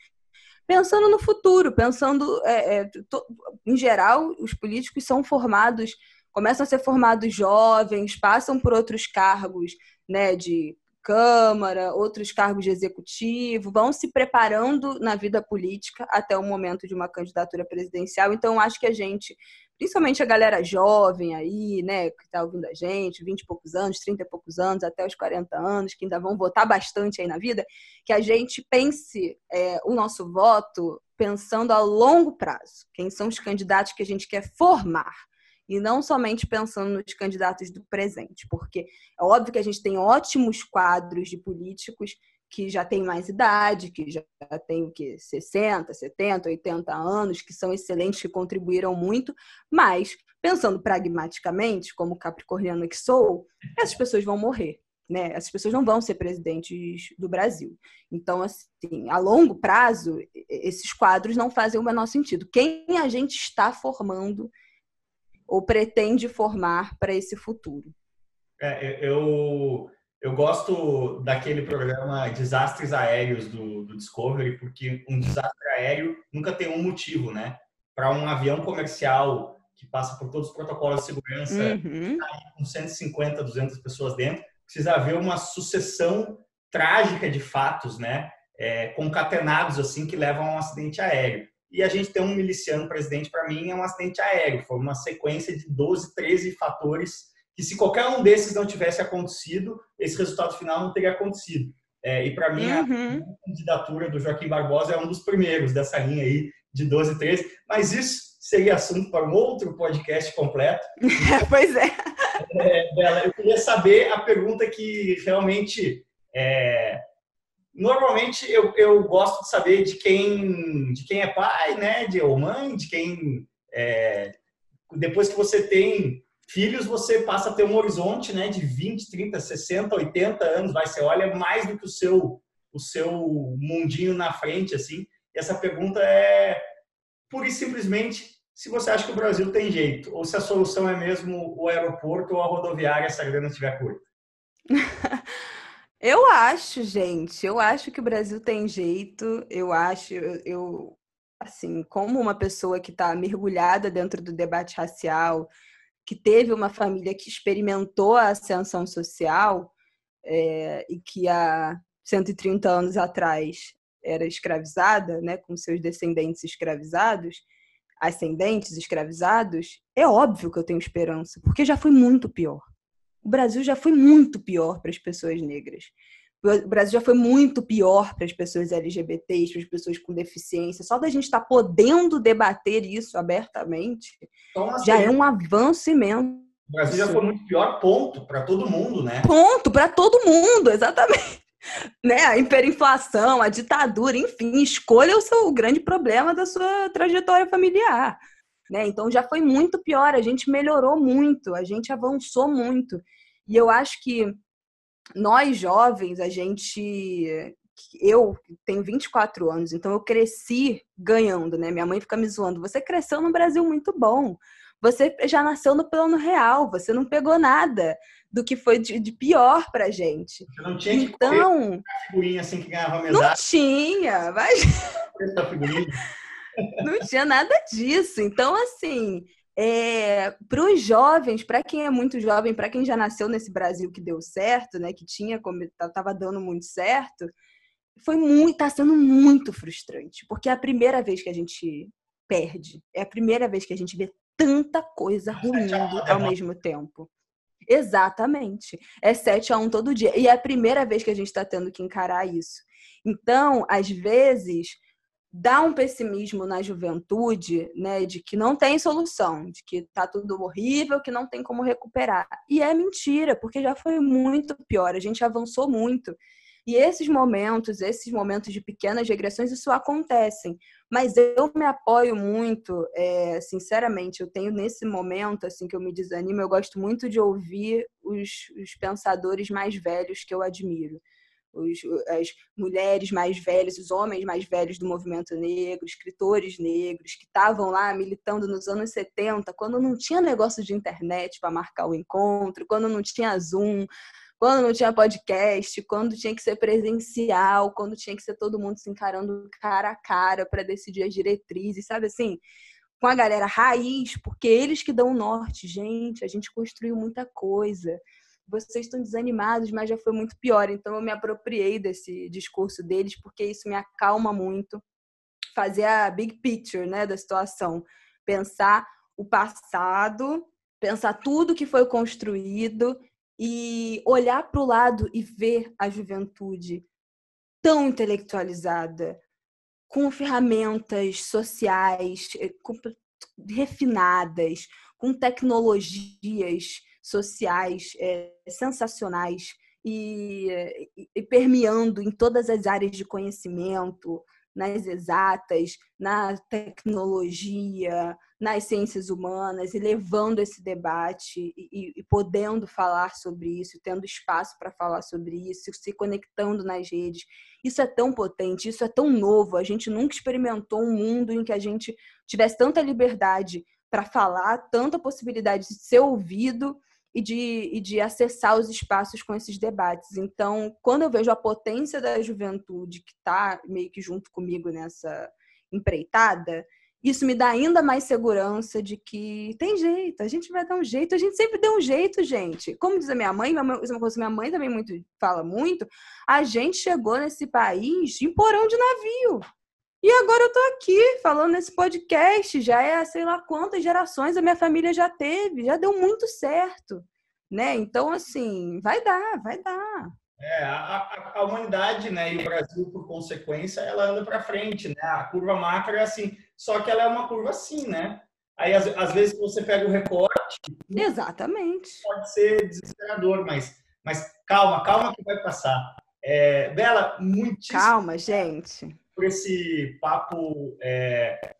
pensando no futuro, pensando, é, é, to, em geral, os políticos são formados, começam a ser formados jovens, passam por outros cargos, né, de Câmara, outros cargos de executivo, vão se preparando na vida política até o momento de uma candidatura presidencial. Então, acho que a gente principalmente a galera jovem aí, né, que está ouvindo a gente, 20 e poucos anos, 30 e poucos anos, até os 40 anos, que ainda vão votar bastante aí na vida, que a gente pense é, o nosso voto pensando a longo prazo. Quem são os candidatos que a gente quer formar? E não somente pensando nos candidatos do presente, porque é óbvio que a gente tem ótimos quadros de políticos que já tem mais idade, que já tem o que 60, 70, 80 anos, que são excelentes, que contribuíram muito, mas pensando pragmaticamente, como capricorniana que sou, essas pessoas vão morrer. Né? Essas pessoas não vão ser presidentes do Brasil. Então, assim, a longo prazo, esses quadros não fazem o menor sentido. Quem a gente está formando ou pretende formar para esse futuro? É, eu eu gosto daquele programa Desastres Aéreos do, do, Discovery, porque um desastre aéreo nunca tem um motivo, né? Para um avião comercial que passa por todos os protocolos de segurança, uhum. com 150, 200 pessoas dentro, precisa haver uma sucessão trágica de fatos, né? É, concatenados assim que levam a um acidente aéreo. E a gente tem um miliciano presidente, para mim, é um acidente aéreo. Foi uma sequência de 12, 13 fatores que se qualquer um desses não tivesse acontecido, esse resultado final não teria acontecido. É, e para mim, uhum. a candidatura do Joaquim Barbosa é um dos primeiros dessa linha aí de 12 13, mas isso seria assunto para um outro podcast completo. pois é. é. Bela, eu queria saber a pergunta que realmente é, normalmente eu, eu gosto de saber de quem de quem é pai, né, de ou mãe, de quem é, depois que você tem Filhos, você passa a ter um horizonte né, de 20, 30, 60, 80 anos, vai, você olha mais do que o seu, o seu mundinho na frente, assim. E essa pergunta é, pura e simplesmente, se você acha que o Brasil tem jeito, ou se a solução é mesmo o aeroporto ou a rodoviária, se a grana estiver curta. Eu acho, gente, eu acho que o Brasil tem jeito, eu acho, eu, assim, como uma pessoa que está mergulhada dentro do debate racial, que teve uma família que experimentou a ascensão social é, e que há 130 anos atrás era escravizada, né, com seus descendentes escravizados, ascendentes escravizados, é óbvio que eu tenho esperança, porque já foi muito pior. O Brasil já foi muito pior para as pessoas negras. O Brasil já foi muito pior para as pessoas LGBTs, para as pessoas com deficiência. Só da gente estar tá podendo debater isso abertamente então, assim, já é um avanço imenso. O Brasil já foi muito pior, ponto, para todo mundo, né? Ponto, para todo mundo, exatamente. né, a hiperinflação, a ditadura, enfim, escolha o seu grande problema da sua trajetória familiar. Né? Então já foi muito pior, a gente melhorou muito, a gente avançou muito. E eu acho que nós jovens, a gente. Eu tenho 24 anos, então eu cresci ganhando, né? Minha mãe fica me zoando. Você cresceu no Brasil muito bom. Você já nasceu no plano real, você não pegou nada do que foi de, de pior pra gente. Não tinha então, figurinha assim que ganhava mesada. Não tinha, mas... não tinha nada disso. Então, assim, é, para os jovens, para quem é muito jovem, para quem já nasceu nesse Brasil que deu certo, né, que tinha como estava dando muito certo, foi muito, está sendo muito frustrante, porque é a primeira vez que a gente perde, é a primeira vez que a gente vê tanta coisa ruim ao mesmo tempo. Exatamente. É 7 a 1 todo dia. E é a primeira vez que a gente está tendo que encarar isso. Então, às vezes, dá um pessimismo na juventude, né, de que não tem solução, de que tá tudo horrível, que não tem como recuperar. E é mentira, porque já foi muito pior, a gente avançou muito. E esses momentos, esses momentos de pequenas regressões, isso acontecem. Mas eu me apoio muito, é, sinceramente, eu tenho nesse momento, assim, que eu me desanimo, eu gosto muito de ouvir os, os pensadores mais velhos que eu admiro os, as mulheres mais velhas, os homens mais velhos do movimento negro, escritores negros que estavam lá militando nos anos 70, quando não tinha negócio de internet para marcar o encontro, quando não tinha Zoom, quando não tinha podcast, quando tinha que ser presencial, quando tinha que ser todo mundo se encarando cara a cara para decidir as diretrizes, sabe assim? Com a galera raiz, porque eles que dão o norte, gente, a gente construiu muita coisa vocês estão desanimados, mas já foi muito pior. Então eu me apropriei desse discurso deles porque isso me acalma muito. Fazer a big picture, né, da situação, pensar o passado, pensar tudo que foi construído e olhar para o lado e ver a juventude tão intelectualizada, com ferramentas sociais eh, refinadas, com tecnologias sociais é, sensacionais e, e, permeando em todas as áreas de conhecimento, nas exatas, na tecnologia, nas ciências humanas e levando esse debate e, e, podendo falar sobre isso, tendo espaço para falar sobre isso, se conectando nas redes. Isso é tão potente, isso é tão novo. A gente nunca experimentou um mundo em que a gente tivesse tanta liberdade para falar, tanta possibilidade de ser ouvido e de, e de acessar os espaços com esses debates. Então, quando eu vejo a potência da juventude que está meio que junto comigo nessa empreitada, isso me dá ainda mais segurança de que tem jeito, a gente vai dar um jeito, a gente sempre deu um jeito, gente. Como diz a minha mãe, isso é uma coisa que minha mãe também muito, fala muito, a gente chegou nesse país em porão de navio. E agora eu tô aqui falando nesse podcast, já é sei lá quantas gerações a minha família já teve, já deu muito certo, né? Então, assim, vai dar, vai dar. É, a, a, humanidade, né, e o Brasil, por consequência, ela anda para frente, né? A curva macro é assim, só que ela é uma curva assim, né? Aí, às, às vezes, você pega o recorte... Exatamente. Pode ser desesperador, mas, mas calma, calma que vai passar. É, Bela, muitíssimo... Calma, gente por esse papo é,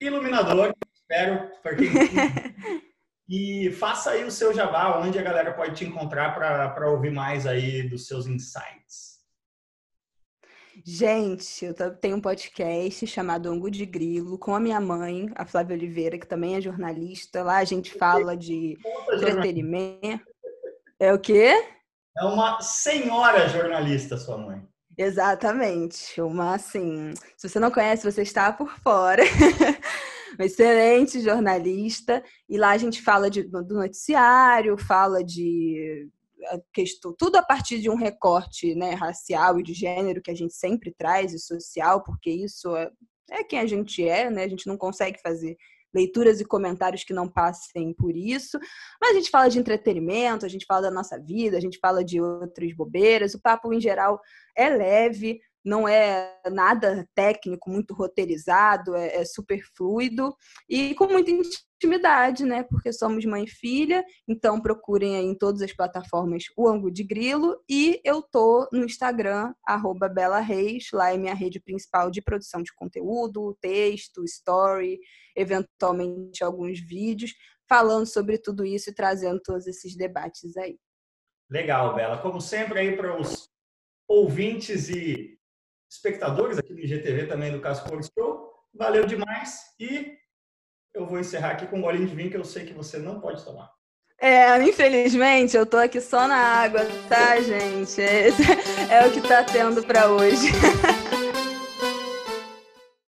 iluminador, espero, E faça aí o seu jabá, onde a galera pode te encontrar para ouvir mais aí dos seus insights. Gente, eu tenho um podcast chamado Angu de Grilo com a minha mãe, a Flávia Oliveira, que também é jornalista. Lá a gente fala de entretenimento. É o quê? É uma senhora jornalista, sua mãe. Exatamente. Uma, assim, se você não conhece, você está por fora. uma excelente jornalista. E lá a gente fala de, do noticiário, fala de questão, tudo a partir de um recorte né, racial e de gênero que a gente sempre traz, e social, porque isso é, é quem a gente é, né? A gente não consegue fazer leituras e comentários que não passem por isso. Mas a gente fala de entretenimento, a gente fala da nossa vida, a gente fala de outras bobeiras. O papo, em geral, é leve, não é nada técnico, muito roteirizado, é, é, super fluido e com muita intimidade, né? Porque somos mãe e filha, então procurem aí em todas as plataformas o Angu de Grilo e eu tô no Instagram, arroba Bela Reis, lá é minha rede principal de produção de conteúdo, texto, story, eventualmente alguns vídeos, falando sobre tudo isso e trazendo todos esses debates aí. Legal, Bela. Como sempre aí para os ouvintes e espectadores aqui do IGTV também do Caso Cores Show. Valeu demais e eu vou encerrar aqui com um golinho de vinho que eu sei que você não pode tomar. É, infelizmente, eu tô aqui só na água, tá, gente? É, é o que tá tendo para hoje.